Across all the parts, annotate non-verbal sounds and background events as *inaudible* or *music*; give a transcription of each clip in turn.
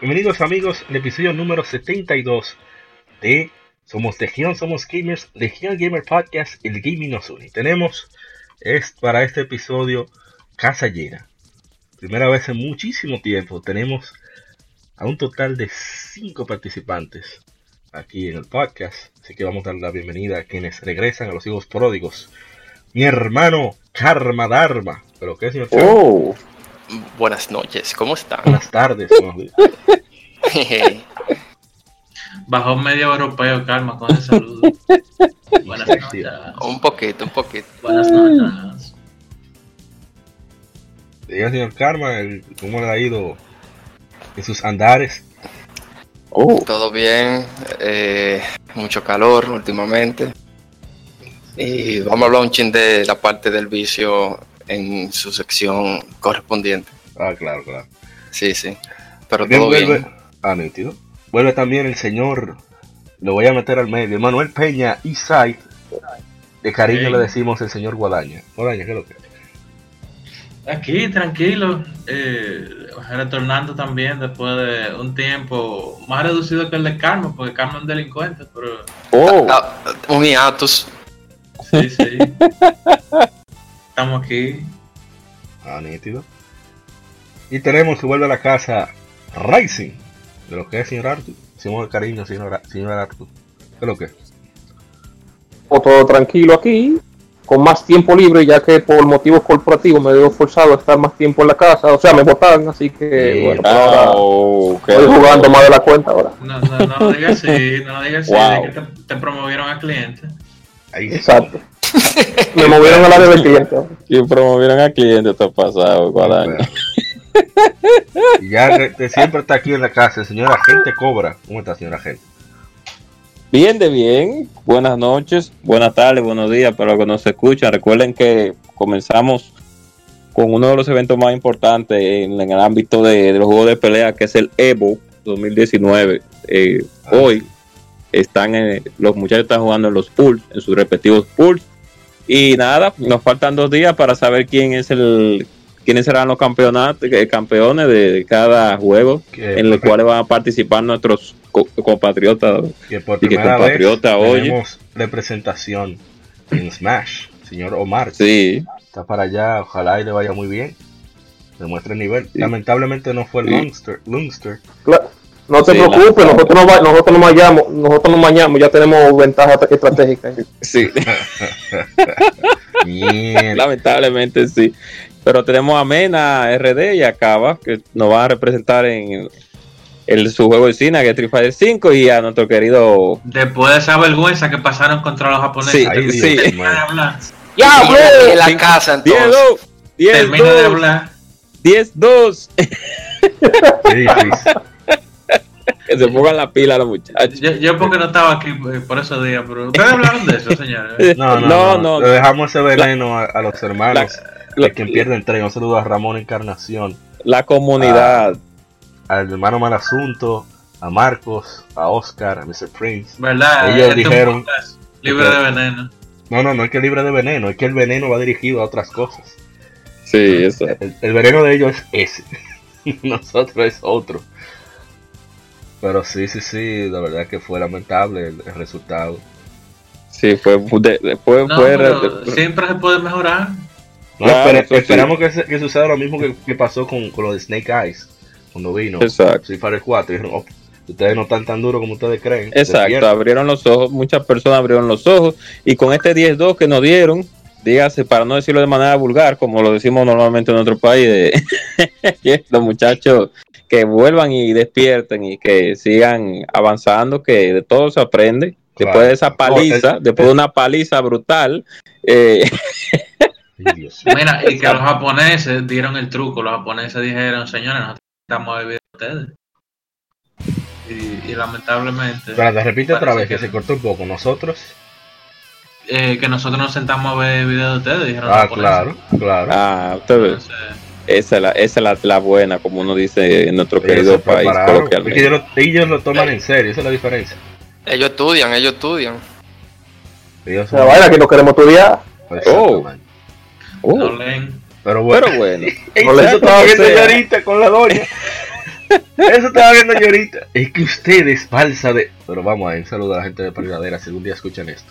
Bienvenidos amigos al episodio número 72 de Somos Legión, Somos Gamers, Legión Gamer Podcast, el Gaming nos une. Tenemos es para este episodio casa llena. Primera vez en muchísimo tiempo tenemos a un total de 5 participantes aquí en el podcast. Así que vamos a dar la bienvenida a quienes regresan a los hijos pródigos. Mi hermano Karma Dharma. ¿Pero qué, señor? Oh. Buenas noches, ¿cómo están? Buenas tardes. *laughs* Bajo medio europeo, calma con el saludo. Buenas noches. Un poquito, un poquito. Buenas noches. Diga, señor Karma, ¿cómo le ha ido en sus andares? Oh. Todo bien, eh, mucho calor últimamente. Y vamos a hablar un chin de la parte del vicio en su sección correspondiente. Ah, claro, claro. Sí, sí. Pero todo vuelve, bien. Ah, nítido. Vuelve también el señor, lo voy a meter al medio, Manuel Peña y Sai. De cariño le decimos el señor Guadaña. Guadaña, ¿qué es lo que Aquí, tranquilo. Eh, retornando también después de un tiempo más reducido que el de Carmen, porque Carmen es un delincuente, pero. Oh. Ah, ah, un hiatus. Sí, sí. *laughs* Estamos aquí. Ah, nítido. Y tenemos que vuelve a la casa Rising. De lo que es, señor Arthur. Decimos de cariño, señor, señor Arthur. ¿Qué es lo que es? Todo tranquilo aquí, con más tiempo libre, ya que por motivos corporativos me veo forzado a estar más tiempo en la casa. O sea, me votaron, así que Sí. bueno, Oh, ahora estoy jugando más de la cuenta ahora. No, no, no digas así, no digas así, Wow. de que te, te promovieron a cliente. Ahí sí. Exacto. Me movieron a la de vertiente. Y promovieron a cliente está pasado, Guadaña. *laughs* Y ya de siempre está aquí en la casa el señor agente Cobra. ¿Cómo está, señor agente? Bien de bien, buenas noches, buenas tardes, buenos días para los que nos escuchan. Recuerden que comenzamos con uno de los eventos más importantes en, en el ámbito de, de los juegos de pelea, que es el Evo 2019. Eh, Ah, hoy están eh, los muchachos están jugando en los pools, en sus respectivos pools. Y nada, nos faltan dos días para saber quién es el quiénes serán los campeonatos, eh, campeones de, cada juego Que, en los cuales van a participar nuestros co- compatriotas. que por y que primera vez compatriota, oye. tenemos representación en Smash. Señor Omar Sí, está para allá. Ojalá y le vaya muy bien. Demuestre el nivel. Sí. Lamentablemente no fue el Sí. Lungster. Lungster. Claro. No te Sí, preocupes, la- nosotros no, nosotros no mañamos, nosotros no mañamos, ya tenemos ventaja estratégica. *laughs* sí, *laughs* Bien. lamentablemente sí. Pero tenemos a Mena RD y a Cava, que nos van a representar en el, su juego de cine, que es Street Fighter 5, y a nuestro querido. Después de esa vergüenza que pasaron contra los japoneses. Sí, Ay, sí. mío. Termina de hablar. Y en la Cinco- casa 10 entonces. 2 10 Termina de 2 hablar. 10 2 Qué difícil. Que se pongan la pila los muchachos. Yo, yo porque no estaba aquí eh, por esos días, pero ustedes *laughs* hablaron de eso, señores. No, no, No, no. no. Le dejamos ese veneno a, a los hermanos La- de quien pierden tren. Un saludo a Ramón Encarnación, La comunidad. al hermano Malasunto, a Marcos, a Oscar, a Mr. Prince. ¿Verdad? Ellos Este dijeron- Libre de veneno. No, no, no es que libre de veneno, es que el veneno va dirigido a otras cosas. Sí, eso. El, el veneno de ellos es ese, *laughs* nosotros es otro. Pero sí, sí, sí, la verdad que fue lamentable el, el resultado. Sí, fue. de- No, fue. pero siempre se puede mejorar. No, Claro, sí. esperamos que, se- que suceda lo mismo que, que pasó con, con lo de Snake Eyes, cuando vino Exacto. Street Fighter 4. Dijeron, "Oh, ustedes no están tan duros como ustedes creen. Exacto, despierten". abrieron los ojos, muchas personas abrieron los ojos y con este 10-2 que nos dieron, dígase, para no decirlo de manera vulgar, como lo decimos normalmente en otro país, de *laughs* que los muchachos que vuelvan y despierten y que sigan avanzando, que de todo se aprende. Claro. Después de esa paliza, No, después de una paliza brutal, eh. *laughs* Mira, y que los japoneses dieron el truco. Los japoneses dijeron, señores, nosotros estamos bebiendo ustedes. Y, y lamentablemente. Espérate, repite otra vez que se cortó un poco. Nosotros. Eh, que nosotros nos sentamos a ver videos de ustedes, dijeron Ah, claro, claro. Ah, ustedes. Entonces, Esa es la, esa es la, la buena, como uno dice en nuestro Ellos querido país coloquialmente. ellos lo, ellos lo toman en serio, esa es la diferencia. Ellos estudian, ellos estudian. Ellos La vaina que no queremos estudiar. Oh, no leen. Pero bueno. pero bueno. *laughs* *laughs* Eso estaba viendo yo ahorita con la doña. Eso estaba viendo yo ahorita. Es que ustedes, falsa de. Pero vamos a ver, un saludo a la gente de Paridadera si algún día escuchan esto.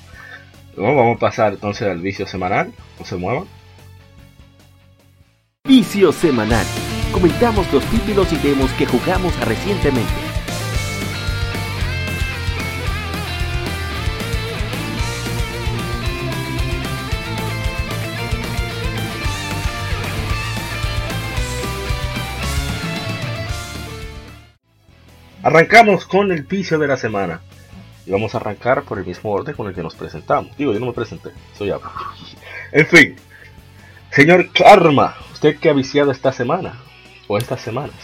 Bueno, vamos a pasar entonces al vicio semanal. No se muevan. Vicio semanal. Comentamos los títulos y demos que jugamos recientemente. Arrancamos con el vicio de la semana. Y vamos a arrancar por el mismo orden con el que nos presentamos. Digo, yo no me presenté, soy hablo. *laughs* En fin, señor Karma, ¿usted qué ha viciado esta semana? O estas semanas.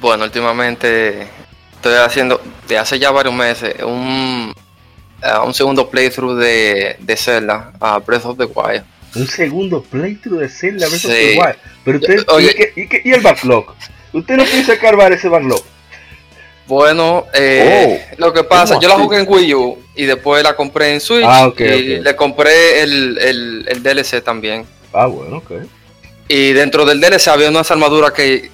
Bueno, últimamente estoy haciendo, de hace ya varios meses, un, eh, un segundo playthrough de, de Zelda, a Breath of the Wild. Un segundo playthrough de Zelda Breath of Sí. the Wild. Pero usted, Oye. ¿y, qué- y qué- y el backlog? ¿Usted no piensa cargar ese backlog? Bueno, eh, lo que pasa, ¿cómo yo la jugué en Wii U y después la compré en Switch Ah, y le compré el, el, el DLC también. Ah, bueno, ok. Y dentro del DLC había unas armaduras que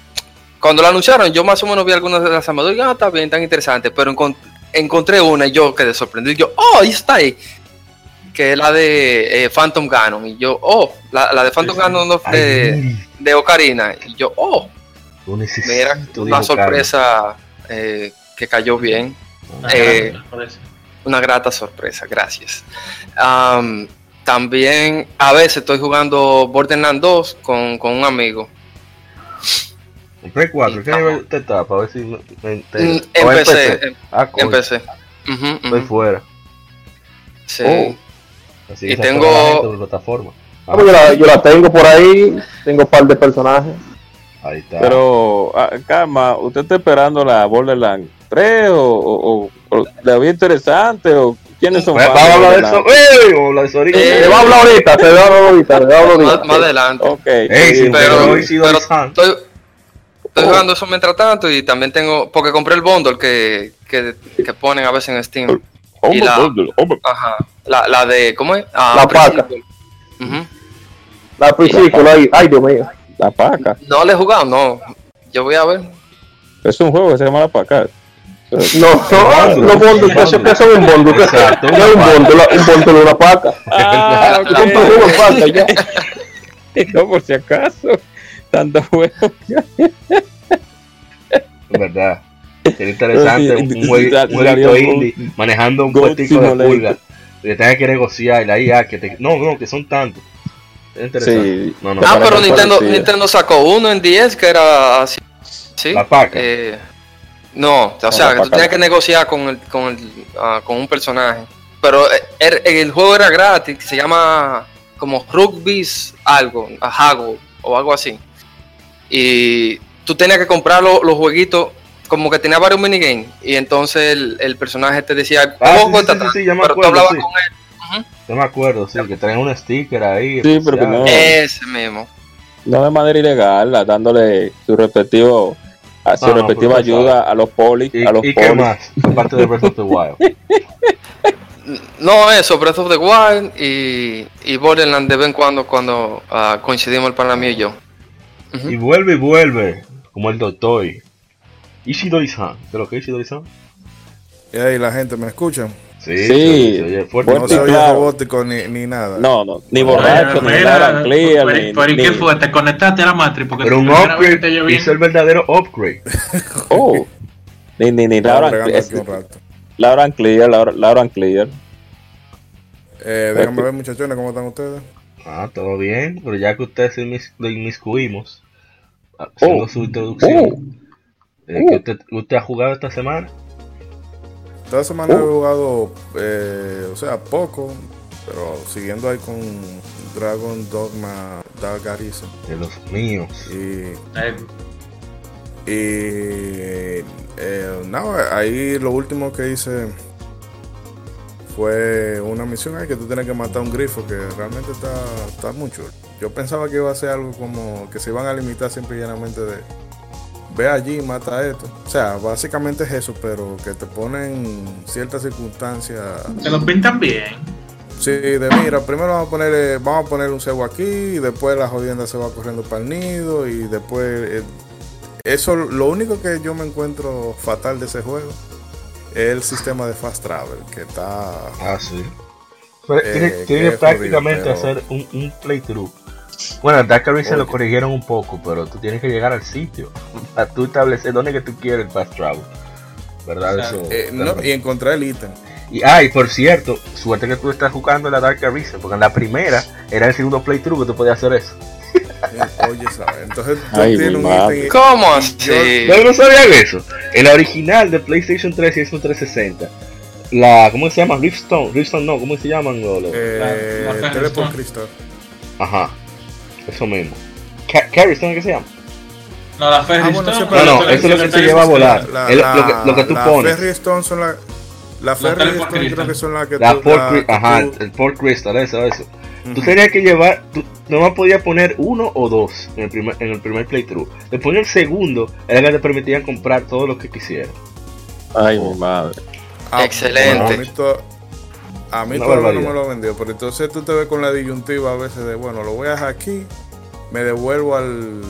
cuando la anunciaron yo más o menos vi algunas de las armaduras y ah, está bien, tan interesante, pero encon- encontré una y yo quedé sorprendido. Y yo, oh, ahí está ahí. Que es la de eh, Phantom Ganon. Y yo, oh, la, la de Phantom Sí. Ganon no, de, de Ocarina. Y yo, oh, mira, una sorpresa eh, que cayó bien. Una Eh, grata. Una grata sorpresa, gracias. Am, también a veces estoy jugando Borderlands 2 con, con un amigo. En Play 4, ¿qué nivel usted está? Para ver si me, entero. Mm, ¿O en Empecé, PC? em- Ah, coño, empecé. Ujú, ujú. Estoy fuera. Sí. Oh. Así Y tengo- la gente plataforma. Ah, yo, la, yo la tengo por ahí. Tengo un par de personajes. Ahí está. Pero, ah, calma, ¿usted está esperando la Borderlands 3 o, o, o- o la vio interesante o quiénes son Vamos fans a hablar de eso. Borderlands? ¡Ey! Vamos a hablar de eso ahorita. Se va a hablar ahorita, se va a hablar ahorita, se va a hablar Más, ahorita. más adelante. Ok. Ey, sí, pero- pero. Estoy, estoy jugando eso mientras tanto y también tengo, porque compré el bundle que, que, que ponen a veces en Steam. Hombre, y la-. Ajá. La, la de, ¿cómo es? Ah, La paca. La prisícula ahí. Ay, Dios mío. La paca. No le he jugado, no. Yo voy a ver. Es un juego que se llama La Paca. No, no, no bondo, ¿qué son un bondo? ¿Qué Exacto, ¿Qué es un bondo? Un bondo de una paca. *laughs* Ah, paca ya. *laughs* No, por si acaso. Tanto juego. Es verdad. Sería interesante un, jueguito indie manejando un puestico de pulga. Que tengas que negociar y la IA que te. No, no, que son tantos. Interesante. Sí. No, no, Ah, pero Nintendo. Nintendo sacó uno en 10 que era así. Sí. La paca. Eh, no, o sea, que tú tenías no. que negociar con, el, con, el, ah, con un personaje. Pero eh, er- el, juego era gratis, se llama como Rugby's algo, a Hago o algo así. Y tú tenías que comprar lo- los jueguitos, como que tenía varios minigames. Y entonces el, el personaje te decía, Ah, ¿cómo sí, cuesta sí, sí, tanto?". sí, ya me Pero tú acuerdo, hablabas sí. con él. Yo me acuerdo, sí, que traen un sticker ahí. Sí, pero que no. Ese mismo. No de manera ilegal, dándole su respectivo a su No, respectiva ayuda sabes. a los polis, ¿Y, a los y qué polis. más? Aparte de Breath of the Wild. *laughs* No, eso, Breath of the Wild y, y Borderlands de vez en cuando cuando ah, coincidimos el pana mío y yo. Y vuelve y vuelve, como el doctor. Ishidori-san. ¿Qué es lo que es Ishidori-san? Y ahí la gente me escucha. Sí, Sí. se- se oye fuerte. No Fuerte. soy claro. robótico ni, ni nada. No, no, ni borracho, ni Laura Clear, pero- ¿y qué ni- fue? ¿Te conectaste a la Matrix? Porque Pero un upgrade hizo el verdadero upgrade. *laughs* Oh, ni, ni, ni Laura, bregando es- aquí un rato. Laura Clear, Laura, Laura Clear. Eh, déjame ver, muchachones, cómo están ustedes. Ah, todo bien, pero ya que ustedes se inmis- lo inmiscuimos, haciendo Oh. su introducción, eh, ¿qué usted, usted ha jugado esta semana? Esta semana he Oh. jugado, eh, o sea, poco. Pero siguiendo ahí con Dragon Dogma Dark Arisen. De los míos. Y, Eh, y eh, nada, ahí lo último que hice fue una misión ahí que tú tienes que matar a un grifo que realmente está, está muy chulo. Yo pensaba que iba a ser algo como que se iban a limitar simple y llanamente de ve allí y mata esto. O sea, básicamente es eso, pero que te ponen ciertas circunstancias. se lo pintan bien. Sí, de mira, primero vamos a poner, vamos a poner un cebo aquí, y después la jodienda se va corriendo para el nido, y después eh, eso, lo único que yo me encuentro fatal de ese juego es el sistema de fast travel, que está Ah, sí. Eh, tiene, jodido, prácticamente pero- hacer un, un playthrough. Bueno, Dark Arisen lo Oye. corrigieron un poco, pero tú tienes que llegar al sitio para tú establecer dónde que tú quieres el fast travel. ¿Verdad? Eso. eh, no, y encontrar el ítem. Y, ah, y por cierto, suerte que tú estás jugando la Dark Arisen, porque en la primera era el segundo playthrough que tú podías hacer eso. Oye, ¿sabes? Entonces tú Ay, tienes un ítem. ¿Cómo así? ¿No, no sabían eso? En la original de PlayStation 3 y Xbox 360, la, ¿cómo se llama? Riftstone, Riftstone no, ¿cómo se llaman? Los- Eh, La- la Teleport. Crystal. Ajá, eso mismo. Ca- Carrystone, ¿qué se llama? No, la Ferry Ah, bueno, Stone, No, no, eso es lo que se lleva a volar. La, la- lo, que, lo que tú la pones. Ferry Stone son la. La Ferry Stone creo que son las que La tú- ajá, tú- el Port Crystal, eso, eso. Tú tenías que llevar, tú nomás podías poner uno o dos en el primer, en el primer playthrough. Después en el segundo, era que te permitían comprar todo lo que quisieras. Ay, mi madre. Ah, Excelente. bueno, a mí, todavía no me lo vendió, pero entonces tú te ves con la disyuntiva a veces de, bueno, lo voy a dejar aquí, me devuelvo al,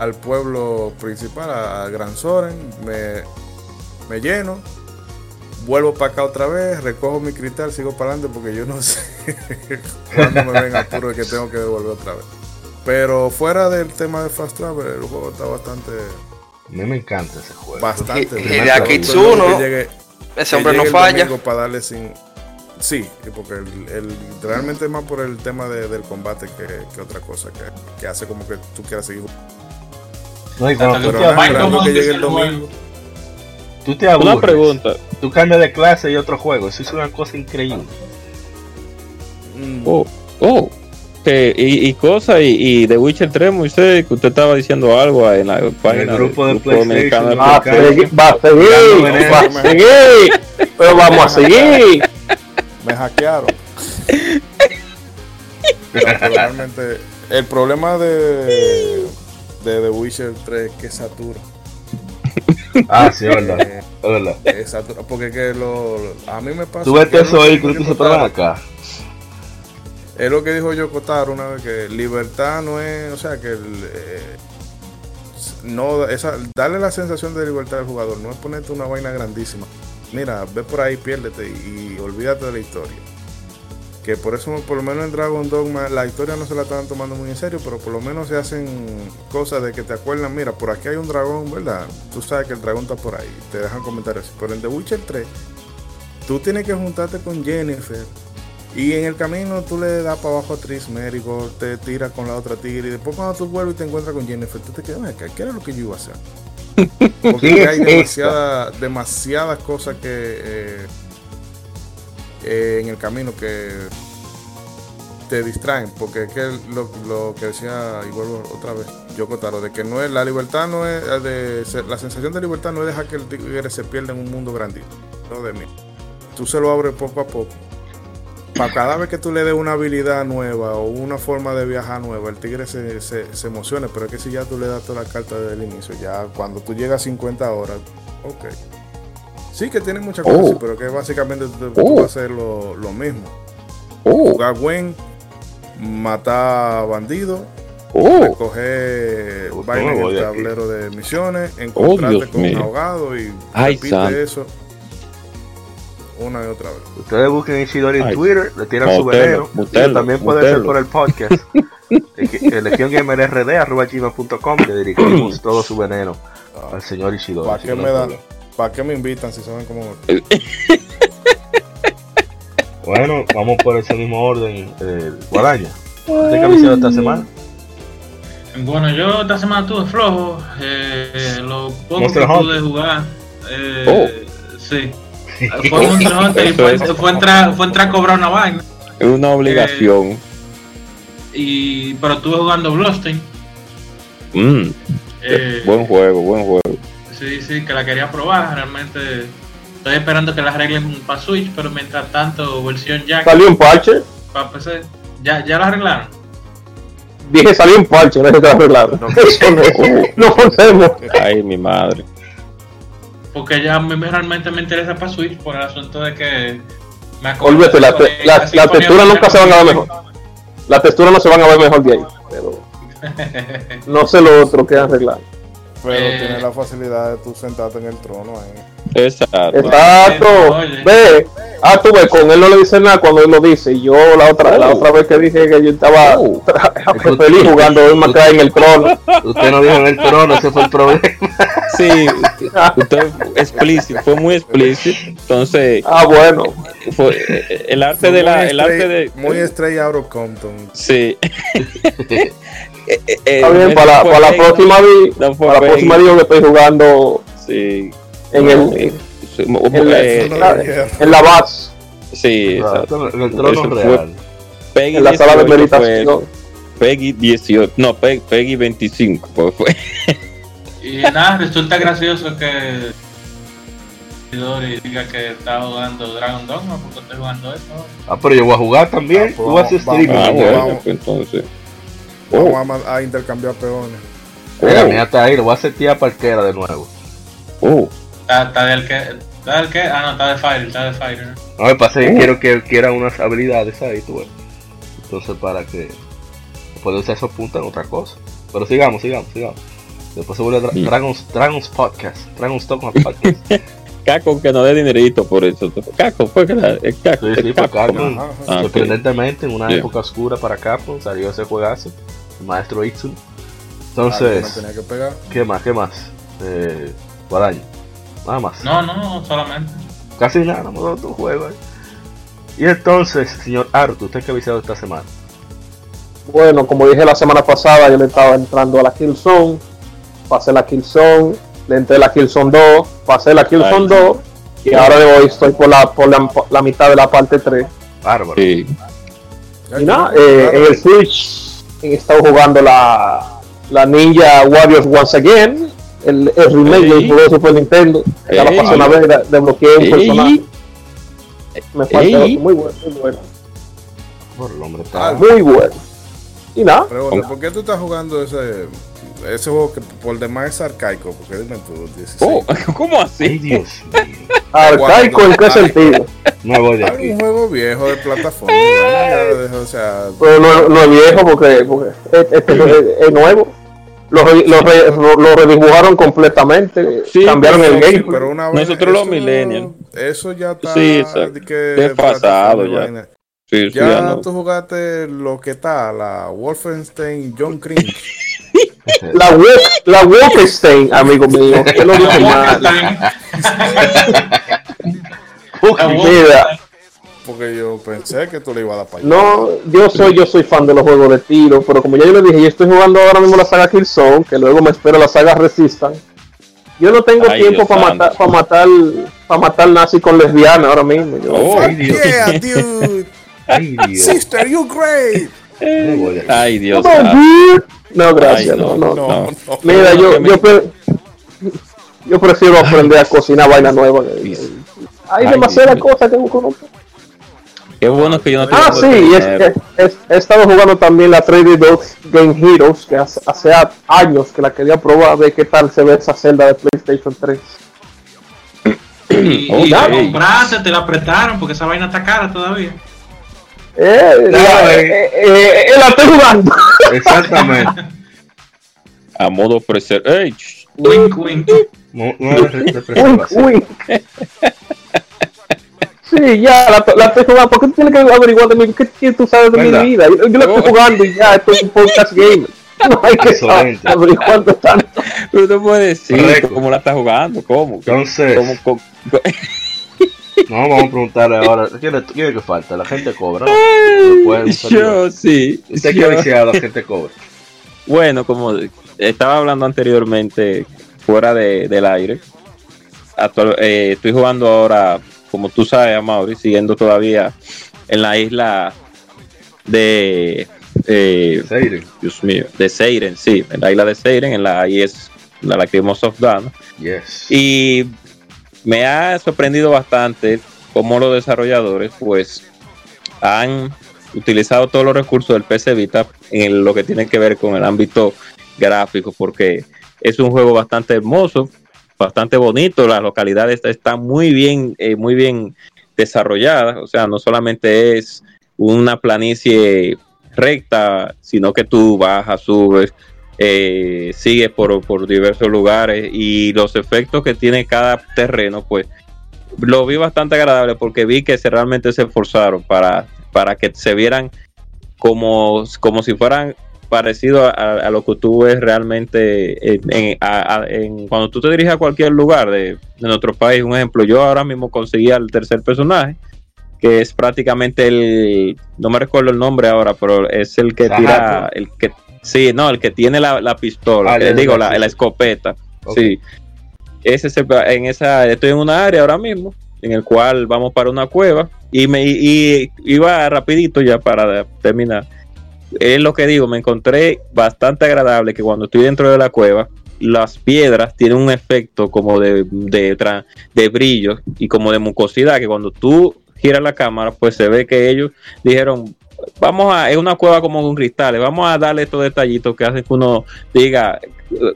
al pueblo principal, a, a Gran Soren, me, me lleno, vuelvo para acá otra vez, recojo mi cristal, sigo para adelante porque yo no *laughs* sé cuándo me ven apuro de que tengo que devolver otra vez. Pero fuera del tema de Fast Travel, el juego está bastante, A mí me encanta ese juego. bastante Y- y de aquí Todo Tsuno, lo que llegue- Ese hombre no falla. domingo Para darle sin. Sí, porque el, el- realmente es más por el tema de- del combate que, que otra cosa que, que hace como que tú quieras seguir jugando. No, y cuando Pero que llegue el el domingo. tú te aburres, Una pregunta. tú cambias de clase y otro juego. Eso es una cosa increíble. Mm, Oh, oh. Que, y, y cosa, y, y de Witcher 3, Moisés, que usted estaba diciendo algo en la página grupo del de PlayStation, Va a seguir, va a seguir, Dando va a veneno. seguir, pero vamos a seguir. Me hackearon. Realmente, el problema de, de The Witcher 3 es que satura. Ah, sí, verdad. Eh, es satura, porque que lo, a mí me pasa. Tú ves eso ahí, que tú Kotaro, acá. Es lo que dijo yo Kotaro una vez que libertad no es, o sea, que el, eh, no esa darle la sensación de libertad al jugador no es ponerte una vaina grandísima. Mira, ve por ahí, piérdete y, olvídate de la historia. Que por eso, por lo menos en Dragon Dogma, la historia no se la estaban tomando muy en serio, pero por lo menos se hacen cosas de que te acuerdan, mira, por aquí hay un dragón, ¿verdad? Tú sabes que el dragón está por ahí, te dejan comentarios. Pero en The Witcher 3, tú tienes que juntarte con Jennifer, y en el camino tú le das para abajo a Tris Merigold, te tiras con la otra tigre y después cuando tú vuelves y te encuentras con Jennifer, tú te quedas, "Ven acá, ¿qué era lo que yo iba a hacer? Porque ¿Quién es hay demasiada- demasiadas cosas que eh, eh, en el camino que te distraen, porque es que lo, lo que decía, y vuelvo otra vez, yo Kotaro, de que no es, la libertad no es, de, la sensación de libertad no es dejar que el tigre se pierda en un mundo grandito, no de mí. Tú se lo abres poco a poco para cada vez que tú le des una habilidad nueva o una forma de viajar nueva, el tigre se, se, se emociona, pero es que si ya tú le das toda la carta desde el inicio, ya cuando tú llegas a 50 horas, ok. Sí que tiene muchas cosas, Oh. pero que básicamente tú, tú Oh. vas a hacer lo, lo mismo. Oh, Jugar Gwen, matar bandidos, oh, coger No vaina me en el aquí. tablero de misiones, encontrarte con un ahogado y Ay, repite eso una y otra vez. Ustedes busquen Ishidori en Ay. Twitter, le tiran su veneno. Y también puede ser por el podcast. *laughs* LegionGamerRD.com que dirigimos todo su veneno al señor Ishidori. ¿Para qué me dan? ¿Para qué me invitan si saben cómo? *laughs* Bueno, vamos por ese mismo orden. Eh, Guadaña, ¿usted qué ha visitado esta semana? Bueno, yo esta semana tuve flojo. Eh, lo poco Monster que pude jugar. Eh, Sí. Fue y *laughs* Eso fue, fue entrar, fue entrar a cobrar una vaina. Es una obligación. Y, pero estuve jugando Bloodstained. Mm, Eh, buen juego, buen juego. Sí, sí, que la quería probar. Realmente estoy esperando que la arreglen para Switch, pero mientras tanto, versión Jack Salió un parche. para PC. ¿Ya, ya la arreglaron? Dije salió un parche, no es que te arreglaron. Eso no, no contemos. *laughs* Ay, mi madre. Porque ya a mí me- realmente me interesa para Switch por el asunto de que me Olvídate, la, te- la, la Symphony textura nunca se van a ver mejor. La textura no se van a ver mejor de ahí. Pero *laughs* no sé lo otro que arreglar. Pero Eh. tienes la facilidad de tú sentarte en el trono ahí. Exacto. Exacto. Oye. Ve. Ah, tú ves, con él no le dice nada cuando él lo dice. Y yo la otra, la Oh. otra vez que dije que yo estaba Oh. *laughs* feliz jugando hoy me en el trono. Usted no dijo en el trono, ese fue el problema. *laughs* Sí, usted explícito, fue muy explícito. Entonces, Ah, bueno. fue eh, el arte Fue de la, muy el arte de Muy out of Compton. sí. *laughs* Eh, eh, eh, Está bien, para, para la próxima vi- no para la próxima digo que estoy jugando Sí. en el Sí, en la- en base, sí, exacto. En el trono real. Peggy en la sala de 18 fue meditación. Peggy 18, no, Peggy, Peggy 25, pues fue. Y nada, resulta gracioso que y diga que está jugando Dragon Dogma porque estoy jugando eso. Ah, pero yo voy a jugar también. Ah, pues Tú vas a streaming. Ah, bueno, pues entonces. Vamos Oh, a ma- a, intercambiar peones. Mira, oh, mira, está ahí, lo voy a setear parquera de nuevo. oh. Está, está del que. ¿Está del que? Ah, no, está de Fire, está de Fire. No me pasa, yo Uh. quiero que quiera unas habilidades ahí, tú ves. Entonces, para que pueda usar esos puntos en otra cosa. Pero sigamos, sigamos, sigamos. Después se vuelve Dra- Mm. Dragons, Dragons Podcast. Dragons Talk Podcast. *laughs* Caco que no dé dinerito por eso. Caco, fue que la, el Caco. Sí, sí, Capcom. Capcom. Ajá. Ah. Sorprendentemente, en una época oscura para Capcom salió ese juegazo. El maestro. Alguien Entonces, tenía que pegar. ¿qué más? ¿Qué más? Eh, Guadaña. Nada más. No, no, solamente. Casi nada, no me otro juego. Y entonces, señor Arthur, usted que ha visitado esta semana. Bueno, como dije la semana pasada, yo le estaba entrando a la Killzone, pasé la Killzone, le entré a la Killzone 2, pasé la Killzone Ay. 2 y ahora de hoy estoy por la, por la, la mitad de la parte 3. Bárbaro. Sí. Y nada, eh, en el Switch he estado jugando la, la Ninja Warriors Once Again, el, el remake del juego de Super Nintendo. Ya la pasé una vez, de- desbloqueé un Ey. personaje. Me falta muy bueno, muy bueno. Por el hombre está. Ah, Muy bueno. Y nada, Pregunta, ¿por qué tú estás jugando ese, ese juego que por demás es arcaico? Porque dime tú, 16. Oh, *laughs* ¿Cómo Ay, así? Dios mío. arcaico en qué Ay. sentido. Voy de aquí. un juego viejo de plataforma. o sea, Pero no, no es viejo porque, porque es, es- es- es nuevo. Lo, lo, lo redibujaron completamente, Sí, cambiaron pero el sí, gameplay. pero una vaina- Nosotros los millennials. Eso ya está Sí, que Desfasado plataforma y ya. Sí, sí, Ya, ya no. tú jugaste lo que está, la Wolfenstein John Cringe. *laughs* La, Wolf- la Wolfenstein, amigo mío, usted lo dice mal. *laughs* Mira, Porque yo pensé que tú le ibas a dar para allá. no, yo soy, yo soy fan de los juegos de tiro, pero como ya yo le dije, yo estoy jugando ahora mismo la saga Killzone, que luego me espero la saga Resistance. Yo no tengo Ay, tiempo para matar, para matar, para matar nazi con lesbiana ahora mismo. Yo- Oh, Ay, Dios. yeah, dude. Ay, Dios. Sister, you great. Ay, Dios. No, gracias, Ay, no, no, no. No. Mira, No, yo, yo, pre- yo prefiero aprender a cocinar vaina nueva. Hay Ay, mío. cosas que no. Qué bueno que yo no Ah, tengo sí, este y es, es- es- he estado jugando también la 3D Dogs Game Heroes, que hace, hace años que la quería probar, a ver qué tal se ve esa celda de PlayStation 3. Y, Ok. y la compraste, te la apretaron porque esa vaina está cara todavía. Eh, la, Claro, eh, eh, eh, la estoy jugando. Exactamente. *laughs* A modo ofrecer. ¡Ey! ch- Wink, wink. No, no de preservación. uy. Sí, ya, la, la estoy jugando. ¿Por qué tú tienes que averiguar de mí? ¿Qué, qué tú sabes de ¿Verdad? mi vida? Yo, yo la estoy Oh. jugando y ya, estoy en podcast gamer. *laughs* No hay que Excelente. averiguando tanto. Pero no puedes decir Correcto. cómo la estás jugando. ¿Cómo? Entonces- ¿Cómo, cómo- cómo- *laughs* No, vamos a preguntarle ahora. ¿Quién es, quién es que falta? La gente cobra. Lo. Yo sí. Usted que yo- ha viciado, la gente cobra. Bueno, como estaba hablando anteriormente, fuera de- del aire, actual- eh, estoy jugando ahora, como tú sabes, Mauri, siguiendo todavía en la isla de eh, Seiren. Dios mío, de Seiren, sí, en la isla de Seiren, en la IS, la Lacrimosa of Dawn. Yes. Y me ha sorprendido bastante cómo los desarrolladores, pues, han utilizado todos los recursos del PC Vita en lo que tiene que ver con el ámbito gráfico, porque es un juego bastante hermoso, bastante bonito, las localidades están muy bien, eh, muy bien desarrolladas, o sea, no solamente es una planicie recta, sino que tú bajas, subes, eh, sigues por, por diversos lugares y los efectos que tiene cada terreno, pues lo vi bastante agradable porque vi que se realmente se esforzaron para, para que se vieran como, como si fueran parecido a, a lo que tú ves realmente en, en- a- a- en- cuando tú te diriges a cualquier lugar de, de nuestro país. Un ejemplo, yo ahora mismo conseguí al tercer personaje, que es prácticamente el, no me recuerdo el nombre ahora, pero es el que tira, el que, sí, no, el que tiene la, la pistola, Ah, que el- digo, la, la escopeta, Ok. sí. Ese se- en esa, estoy en una área ahora mismo, en el cual vamos para una cueva y me y, y iba rapidito ya para terminar. Es lo que digo, me encontré bastante agradable que cuando estoy dentro de la cueva, las piedras tienen un efecto como de, de, brillo y como de mucosidad, que cuando tú giras la cámara, pues se ve que ellos dijeron, vamos a, es una cueva como con cristales, vamos a darle estos detallitos que hacen que uno diga,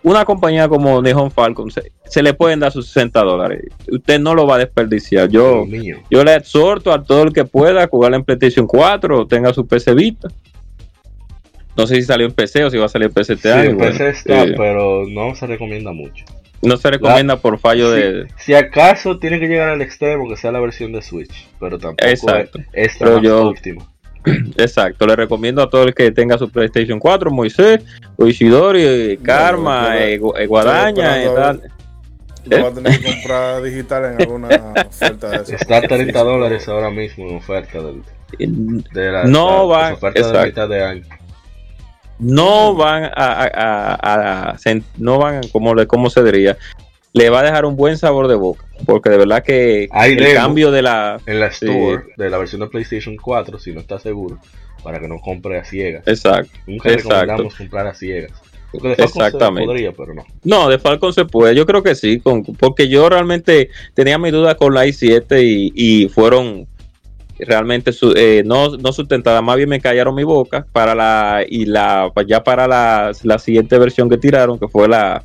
una compañía como Nihon Falcon, se, se le pueden dar sus 60 dólares, usted no lo va a desperdiciar, yo... Yo le exhorto a todo el que pueda jugar en PlayStation 4 o tenga su PC Vita. No sé si salió en PC o si va a salir en PC este Sí, año. en bueno, PC está, eh, pero no se recomienda mucho. no se recomienda por fallo de. Si acaso tiene que llegar al extremo, que sea la versión de Switch, pero tampoco Exacto. es Pero yo- óptima. *clears throat* Exacto, le recomiendo a todo el que tenga su PlayStation 4, Moisés, Ishidori, eh, Karma, yo- eh, eh, Guadaña, estoy eh, tal. Lo va a tener que comprar *laughs* digital en alguna oferta de esas. Está a 30 dólares ahora mismo en oferta del, de la, No la- va- de mitad de año. No van a, a- a- a- no van como cómo se diría le va a dejar un buen sabor de boca porque de verdad que Hay el cambio de la En la Sí. store de la versión de PlayStation 4, si no está seguro, para que no compre a ciegas. exacto Nunca exacto. recomendamos comprar a ciegas. Porque de Falcon se Exactamente. podría, pero no. no de Falcon se puede yo creo que sí con, porque yo realmente tenía mi duda con la i7 y, y fueron realmente su- eh, no, no sustentadas más bien me callaron mi boca para la y la ya para la, la siguiente versión que tiraron que fue la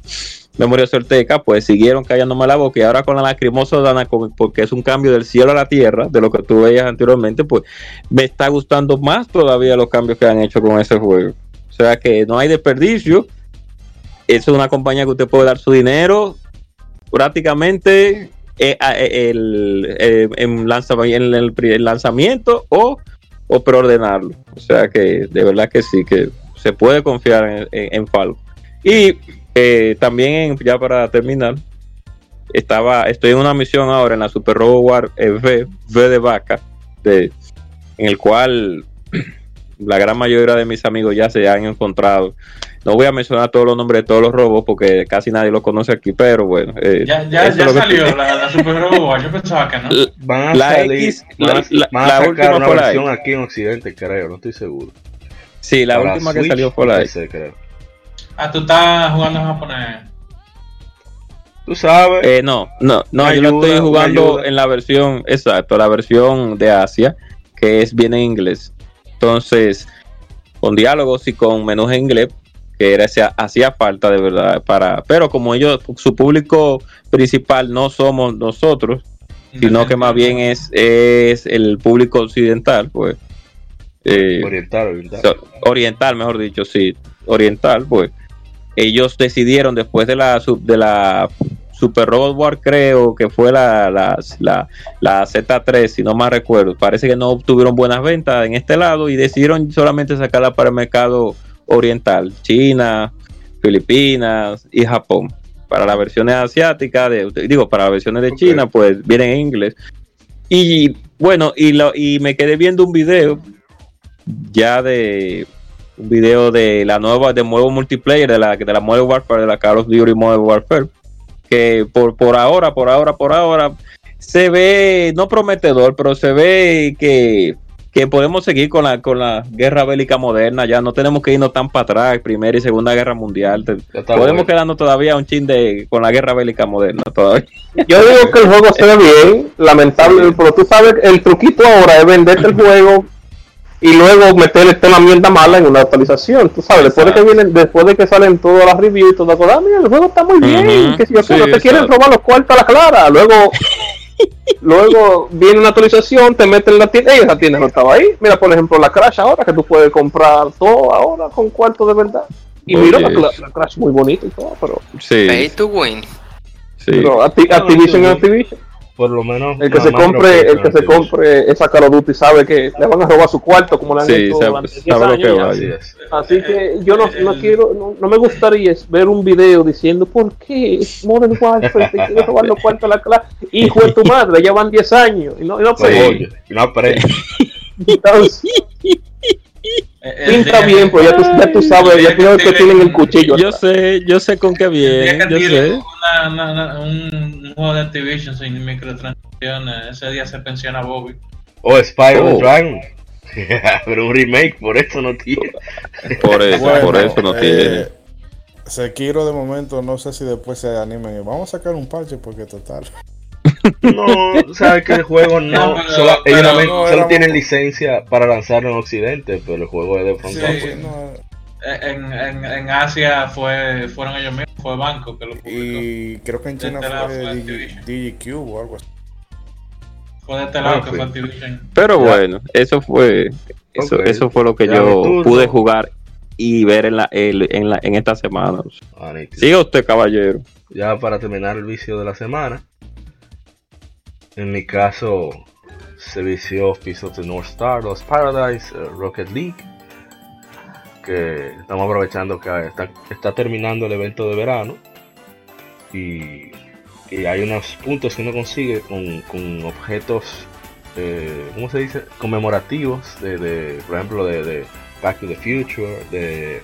memoria Certeca, pues siguieron callándome la boca y ahora con la lacrimosa Dana, porque es un cambio del cielo a la tierra, de lo que tú veías anteriormente, pues me está gustando más todavía los cambios que han hecho con ese juego. O sea que no hay desperdicio. Es una compañía que usted puede dar su dinero prácticamente eh, eh, el, eh, en, lanzamiento o, preordenarlo. O sea que de verdad que sí, que se puede confiar en, en, Falco. Y eh, también, ya para terminar, estaba, estoy en una misión ahora en la Super Robo War V, V de vaca, de, en el cual *clears throat* la gran mayoría de mis amigos ya se han encontrado. No voy a mencionar todos los nombres de todos los robos porque casi nadie los conoce aquí, pero bueno. eh, Ya, ya, ya que- salió la, la Super Robot, yo pensaba que no. Van a La salir, X, van a, la- la- van a la sacar última una versión X. aquí en Occidente, creo, no estoy seguro. Sí, la Para última que salió fue la PC, creo. Ah, tú estás jugando en japonés. Tú sabes, Eh, no, no, no, yo lo estoy jugando en la versión, exacto, la versión de Asia, que es bien en inglés. Entonces, con diálogos y con menús en inglés, que era, hacía, hacía falta de verdad para, pero como ellos, su público principal no somos nosotros, sino que más bien es, es el público occidental, pues. eh, oriental, oriental. oriental, mejor dicho, sí, oriental, pues ellos decidieron después de la sub- de la Super Robot War, creo que fue la, la, la, la Z3, si no mal recuerdo, parece que no obtuvieron buenas ventas en este lado y decidieron solamente sacarla para el mercado oriental, China, Filipinas y Japón. Para las versiones asiáticas, de, digo, para las versiones de. China, pues vienen en inglés. Y bueno, y, lo, y me quedé viendo un video ya de un video de la nueva, de nuevo multiplayer de la, de la Modern Warfare, de la Call of Duty Modern Warfare, que por, por ahora, por ahora, por ahora, se ve, no prometedor, pero se ve que que podemos seguir con la, con la guerra bélica moderna, ya no tenemos que irnos tan para atrás, Primera y Segunda Guerra Mundial. podemos quedarnos todavía un chin de con la guerra bélica moderna todavía. *laughs* Yo digo que el juego se ve bien, lamentable, pero tú sabes, el truquito ahora es venderte el juego y luego meterle la mierda mala en una actualización. Tú sabes, después de que vienen, después de que salen todas las reviews y todo, ah, mira, el juego está muy bien, que si yo no te quieren robar los cuartos a la clara, luego Luego viene una actualización, te meten en la tienda, y esa tienda no estaba ahí. Mira, por ejemplo, la Crash ahora, que tú puedes comprar todo ahora con cuarto de verdad. Y mira la, Crash muy bonita y todo, pero. Sí. Pay to win. Sí. Pero Activision Activision por lo menos el que se compre el que se compre esa Call of Duty sabe que le van a robar su cuarto como le han hecho durante 10 años. así, que yo no, no quiero no, me gustaría ver un video diciendo por qué Modern Warfare te quiere robar los cuartos a la clase hijo de tu madre ya van 10 años y no, y no aprende. no aprende Pinta bien, pues ya tú, ya tú sabes, ya tú que tienen el cuchillo. Yo sé, yo sé con qué bien. Yo sé. un juego de Activision sin microtransacciones. Ese día se pensiona Bobby. Oh, Spider oh. Dragon. *laughs* Pero un remake, por eso no tiene. Por eso, por eso no tiene. Eh, Sekiro de momento, no sé si después se animen. Vamos a sacar un parche porque total. No, sabes que el juego no. solo, ellos solo tienen licencia para lanzarlo en Occidente, pero el juego es de frontera. en, en, en, Asia fue, fueron ellos mismos, fue Banco que lo publicó. Y creo que en China fue, DigiCube o algo así. Fue de este lado ah, que fue Activision. Pero bueno, eso fue eso, eso fue lo que yo pude jugar y ver en la, en, la, en esta semana. Siga usted, caballero. Ya para terminar el vicio de la semana, en mi caso, se vició of the North Star, Lost Paradise, eh, Rocket League. Que estamos aprovechando que está, terminando el evento de verano. Y, hay unos puntos que uno consigue con, objetos, eh, ¿cómo se dice? Conmemorativos, de, por ejemplo, de, Back to the Future, de,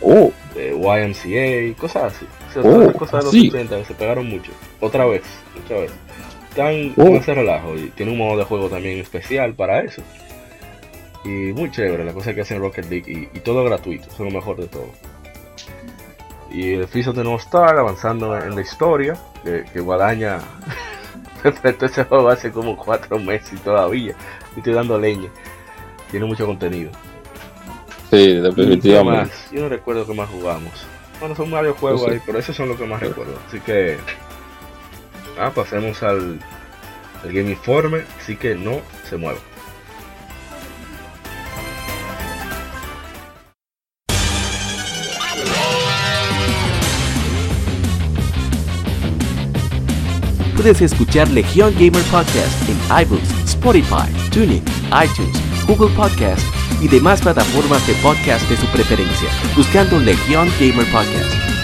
oh. de YMCA, cosas así. Oh, cosas de los 80 que se pegaron mucho. Otra vez, otra vez están con uh. ese relajo y tiene un modo de juego también especial para eso. Y muy chévere la cosa que hacen Rocket League y, todo gratuito, eso es lo mejor de todo. Y el Fist de No Star avanzando en la historia, que, Guadaña *laughs* enfrentó ese juego hace como cuatro meses y todavía y estoy dando leña. Tiene mucho contenido. Sí, definitivamente. Yo no recuerdo qué más jugamos. Bueno, son varios juegos ahí, pero esos son los que más recuerdo. Así que Ah, pasemos al, Game Informe, así que no se mueva. Puedes escuchar Legion Gamer Podcast en iBooks, Spotify, TuneIn, iTunes, Google Podcast y demás plataformas de podcast de su preferencia, buscando Legion Gamer Podcast.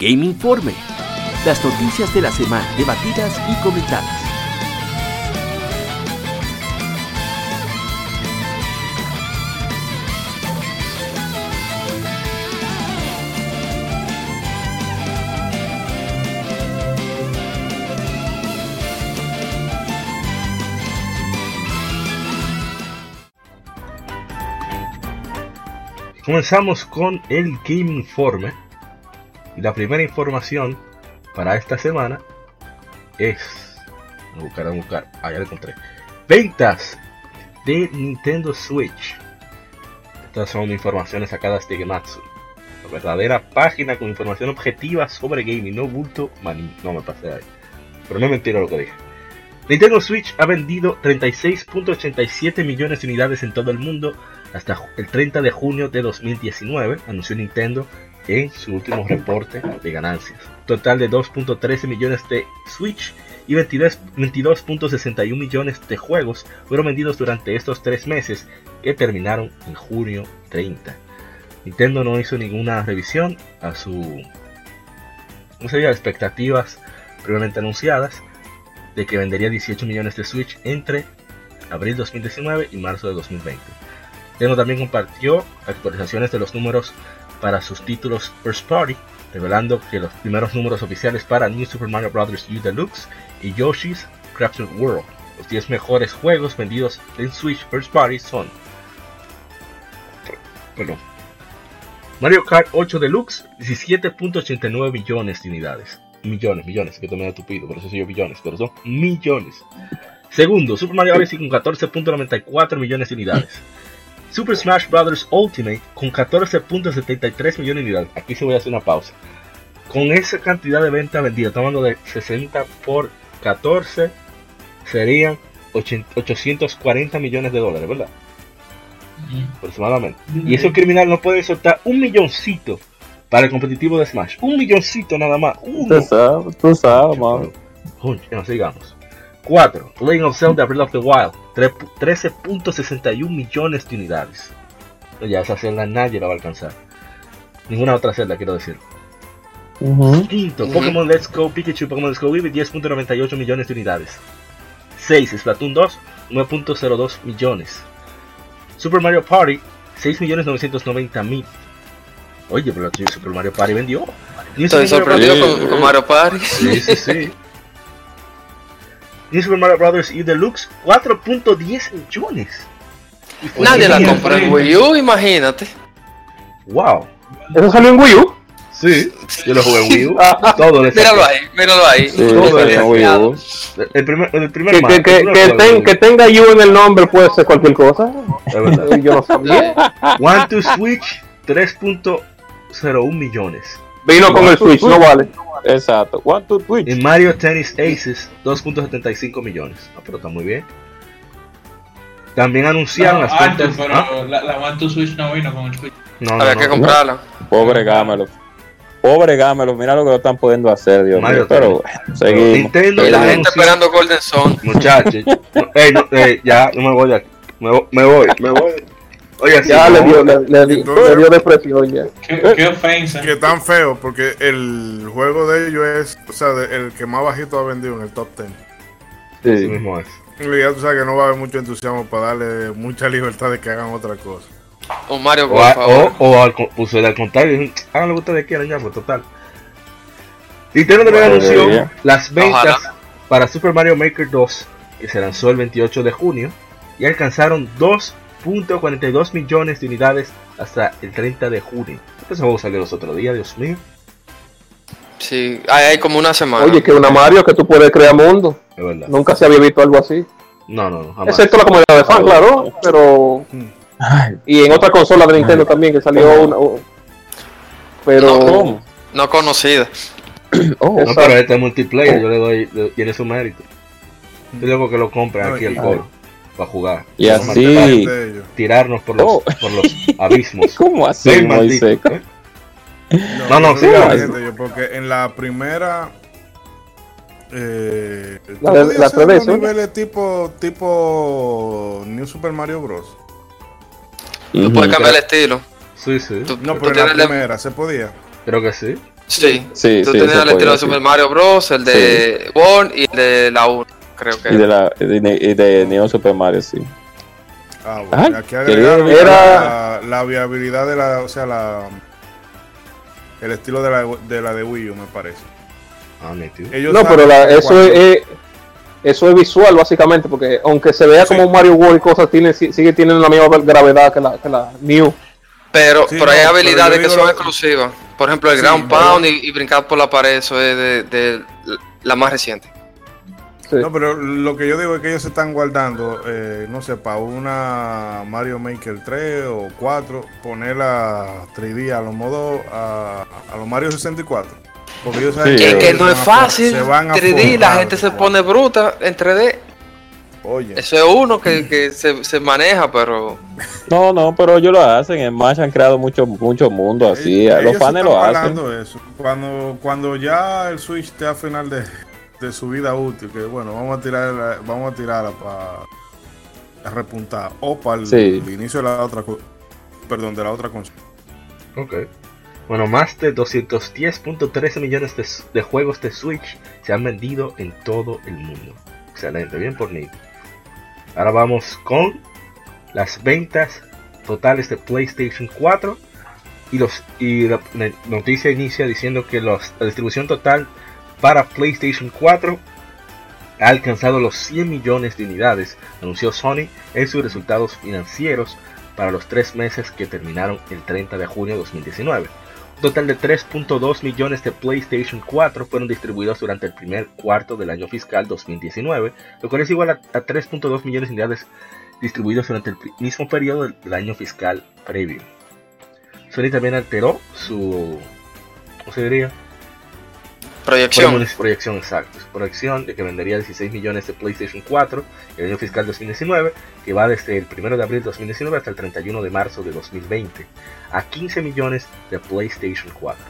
Game Informe. Las noticias de la semana debatidas y comentadas. Comenzamos con el Game Informe y la primera información para esta semana es. A buscar, a buscar. Ah, ya lo encontré. Ventas de Nintendo Switch. Estas son informaciones sacadas de Gematsu. La verdadera página con información objetiva sobre gaming, no bulto, maní. No me pasé ahí. pero no es mentira lo que dije. Nintendo Switch ha vendido 36.87 millones de unidades en todo el mundo hasta el 30 de junio de 2019, anunció Nintendo en su último reporte de ganancias. Total de 2.13 millones de Switch y 22.61 millones de juegos fueron vendidos durante estos tres meses que terminaron en junio 30. Nintendo no hizo ninguna revisión a su no sería expectativas previamente anunciadas de que vendería 18 millones de Switch entre abril 2019 y marzo de 2020. Nintendo también compartió actualizaciones de los números para sus títulos First Party, revelando que los primeros números oficiales para New Super Mario Bros. U Deluxe y Yoshi's Crafted World. Los 10 mejores juegos vendidos en Switch First Party son Mario Kart 8 Deluxe, 17.89 millones de unidades. Millones, millones, que tomé tupido, por eso soy yo billones, pero son millones. Segundo, Super Mario Odyssey con 14.94 millones de unidades. Super Smash Bros. Ultimate con 14.73 millones de unidades. Aquí se voy a hacer una pausa. Con esa cantidad de venta vendida, tomando de 60 por 14, serían 840 millones de dólares, ¿verdad? Aproximadamente. Y eso criminal no puede soltar un milloncito para el competitivo de Smash. Un milloncito nada más. Tú sabes, tú sabes, mano. sigamos. 4. Legend of Zelda Breath of the Wild, 13.61 millones de unidades. Ya esa celda nadie la va a alcanzar. Ninguna otra celda, quiero decir. Quinto, Pokémon Let's Go Pikachu Pokémon Let's Go Eevee, 10.98 millones de unidades. 6. Splatoon 2, 9.02 millones. Super Mario Party, 6.990.000. Oye, pero Super Mario Party vendió. Estoy sorprendido con Mario Party. Sí, sí, sí. *laughs* New Super Mario Bros. y Deluxe 4.10 millones. Nadie la compró en Wii U, imagínate. Wow. ¿Eso salió en Wii U? Sí, yo lo jugué en Wii U. *laughs* todo míralo ahí, míralo ahí. Sí, todo en Wii U. El primer, el primer que, que, que, que, tenga U en el nombre puede ser cualquier cosa. Es verdad. *laughs* Yo no sabía. One to Switch 3.01 millones. Vino con el Switch, no vale. Exacto. One, two, Twitch. En Mario Tennis Aces, 2.75 millones. Ah, pero está muy bien. También anunciaron las cuentas. Pero ¿ah? la, la One to Switch no vino con el Switch. No, Había que comprarla. Pobre Gámelo. Pobre Gámelo, mira lo que lo están pudiendo hacer, Dios mío. Pero bueno, seguimos. Nintendo y la gente esperando Golden Sun. Muchachos, *laughs* ey, no, ya, no me voy de aquí. Me, me voy, me voy. Oye, ya le, dio, le, le, le, dio depresión ya. Qué, qué, ofensa. Que tan feo, porque el juego de ellos es, o sea, el que más bajito ha vendido en el top 10. Sí, Así mismo es. Ya tú sabes que no va a haber mucho entusiasmo para darle mucha libertad de que hagan otra cosa. O Mario, o, o, o, al, pues, al contrario, hagan lo que ustedes quieran ya, pues total. Nintendo también anunció las ventas Ojalá. para Super Mario Maker 2, que se lanzó el 28 de junio, y alcanzaron 2 .42 millones de unidades hasta el 30 de junio. Pues vamos a salir los otros días, Dios mío. Sí, hay, como una semana. Oye, que una Mario que tú puedes crear mundo. Es verdad. Nunca se había visto algo así. No, no, no. Jamás. Excepto la comunidad de fan, claro. Pero. Y en otra consola de Nintendo también que salió una. Pero. No, no conocida. *clears throat* oh, no, pero este multiplayer yo le doy, tiene su mérito. Yo digo que lo compren aquí el coro para jugar. Y así tirarnos por los, oh. por los *laughs* abismos. ¿Cómo así, Moisés? ¿eh? No, no, sí, yo, porque en la primera eh, la, de, la niveles tipo tipo New Super Mario Bros. Tú puedes cambiar el estilo. Sí, sí. Tú, no, pero en la primera se podía. Creo que sí. Sí, sí, tú sí, tenías el estilo de Super Mario Bros, el de sí. One y el de la 1 creo que. Y de, la, y de Neo Super Mario, sí. Ah, bueno, Ay, aquí agregaron era... la, la, viabilidad de la, o sea, la el estilo de la de, la de Wii U, me parece. Ah, Ellos no, pero la, eso es, es, eso es visual básicamente, porque aunque se vea sí. como Mario World y cosas, tiene, sigue teniendo la misma gravedad que la, que la New. Pero, sí, pero hay no, habilidades pero que son lo... exclusivas. Por ejemplo, el sí, Ground Pound y, y, brincar por la pared, eso es de, de la más reciente. Sí. No, pero lo que yo digo es que ellos se están guardando, eh, no sé, para una Mario Maker 3 o 4, poner la 3D a los modos, a, a los Mario 64. Porque ellos saben Sí, Es que no es a- fácil. se van a 3D, la forrar, gente se pone bruta en 3D. Oye, Eso es uno que, que se, se maneja, pero No, no, pero ellos lo hacen. En Smash han creado mucho, mucho mundo así. ellos- Los ellos fans lo hacen. Eso. Cuando, cuando ya el Switch esté a final de, de su vida útil, que bueno, vamos a tirar, vamos a tirarla para repuntar o para el, Sí. el inicio de la otra, perdón, de la otra consola. Ok. Bueno, más de 210.13 millones de, de juegos de Switch se han vendido en todo el mundo. Excelente, bien por Nick. Ahora vamos con las ventas totales de PlayStation 4. Y, los, y la, la noticia inicia diciendo que los- la distribución total para PlayStation 4 ha alcanzado los 100 millones de unidades, anunció Sony en sus resultados financieros para los tres meses que terminaron el 30 de junio de 2019. Un total de 3.2 millones de PlayStation 4 fueron distribuidos durante el primer cuarto del año fiscal 2019, lo cual es igual a, a 3.2 millones de unidades distribuidos durante el mismo periodo del año fiscal previo. Sony también alteró su, ¿cómo se diría? Proyección. Ponemos proyección exacta. Su proyección de que vendería 16 millones de PlayStation 4 en el año fiscal 2019, que va desde el 1 de abril de 2019 hasta el 31 de marzo de 2020, a 15 millones de PlayStation 4.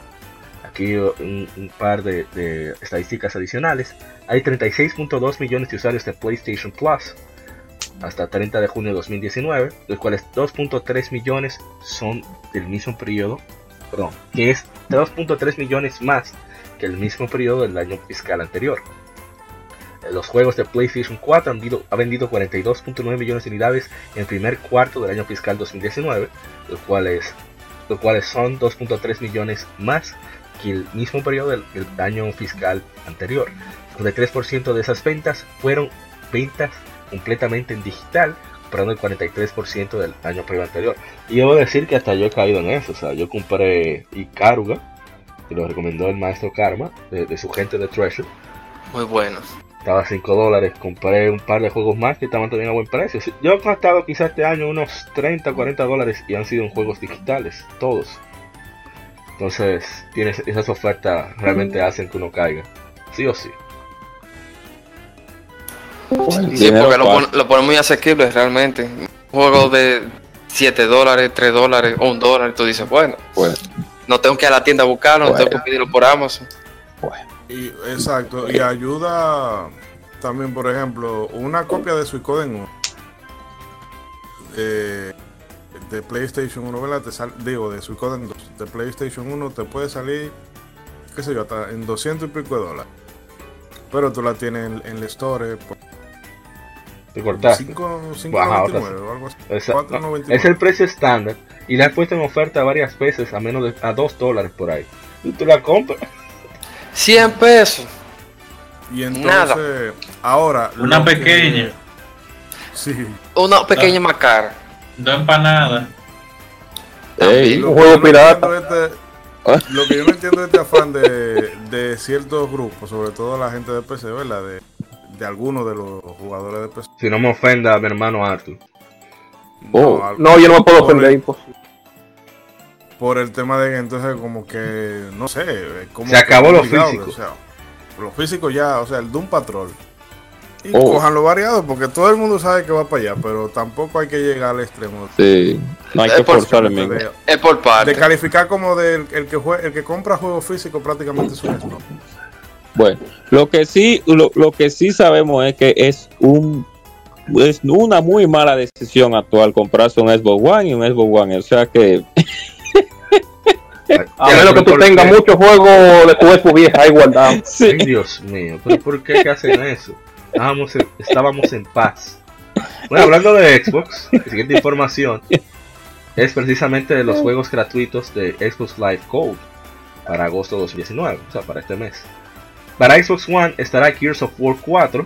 Aquí uh, un, par de, de estadísticas adicionales. Hay 36.2 millones de usuarios de PlayStation Plus hasta 30 de junio de 2019, los cuales 2.3 millones son del mismo periodo, que es 2.3 millones más que el mismo periodo del año fiscal anterior. Eh, Los juegos de PlayStation 4 han vendido, ha vendido 42.9 millones de unidades en primer cuarto del año fiscal 2019, los cuales, los cuales son 2.3 millones más que el mismo periodo del, del año fiscal anterior. El 43% de esas ventas fueron ventas completamente en digital, comprando el 43% del año previo anterior. Y debo decir que hasta yo he caído en eso, o sea, yo compré Ikaruga, que lo recomendó el maestro Karma, de, de su gente de Treasure. Muy bueno. Estaba a 5 dólares, compré un par de juegos más que estaban también a buen precio. Yo he gastado quizás este año unos 30, 40 dólares y han sido en juegos digitales, todos. Entonces, tienes, esas ofertas realmente hacen que uno caiga, sí o sí. Sí, porque lo, pon- lo ponen muy asequible realmente. Un juego de 7 dólares, 3 dólares o 1 dólar. Tú dices, bueno, Pues, no tengo que ir a la tienda a buscarlo, no Bueno. tengo que pedirlo por Amazon. Y, exacto, y ayuda también, por ejemplo, una copia de Suicoden 1 eh, de PlayStation 1, ¿verdad? Te sal- digo, de Suicoden 2 de PlayStation 1 te puede salir, qué sé yo, hasta en 200 y pico de dólares. Pero tú la tienes en, en el store por Te cortaste. 5.99 Baja, ahora sí. o algo así. Esa- 4.99. es el precio estándar y la han puesto en oferta varias veces a menos de a 2 dólares por ahí. Y tú la compras. 100 pesos. Y entonces, Nada. ahora. Una que- pequeña. sí. Una pequeña más cara. Dos empanadas. ey, Lo Un que juego yo no pirata. entiendo es este- lo que yo no entiendo es este afán de, de ciertos grupos, sobre todo la gente de PC, ¿verdad? De, de algunos de los jugadores de PC. Si no me ofenda a mi hermano Arthur. Oh. No, yo no me puedo ofender. pues. por el tema de que entonces como que, no sé, como Se acabó lo físico. O sea, lo físico ya, o sea, el Doom Patrol. Y Oh. cojan lo variado, porque todo el mundo sabe que va para allá, pero tampoco hay que llegar al extremo. sí. No hay Es que por- forzar el mismo. De, Es por de parte. calificar como del el que jue- el que compra juegos físicos prácticamente es un snob. Bueno, lo que sí, lo, lo que sí sabemos es que es un es una muy mala decisión actual comprarse un Xbox One y un Xbox One. O sea que *laughs* A menos que tú ¿Por tengas muchos juegos de tu Xbox vieja ahí guardados. *laughs* sí. Ay, Dios mío, ¿pero por qué que hacen eso? Estábamos en, estábamos en paz. Bueno, hablando de Xbox, la siguiente información es precisamente de los juegos gratuitos de Xbox Live Gold para agosto de 2019, o sea, para este mes. Para Xbox One estará Gears of War 4,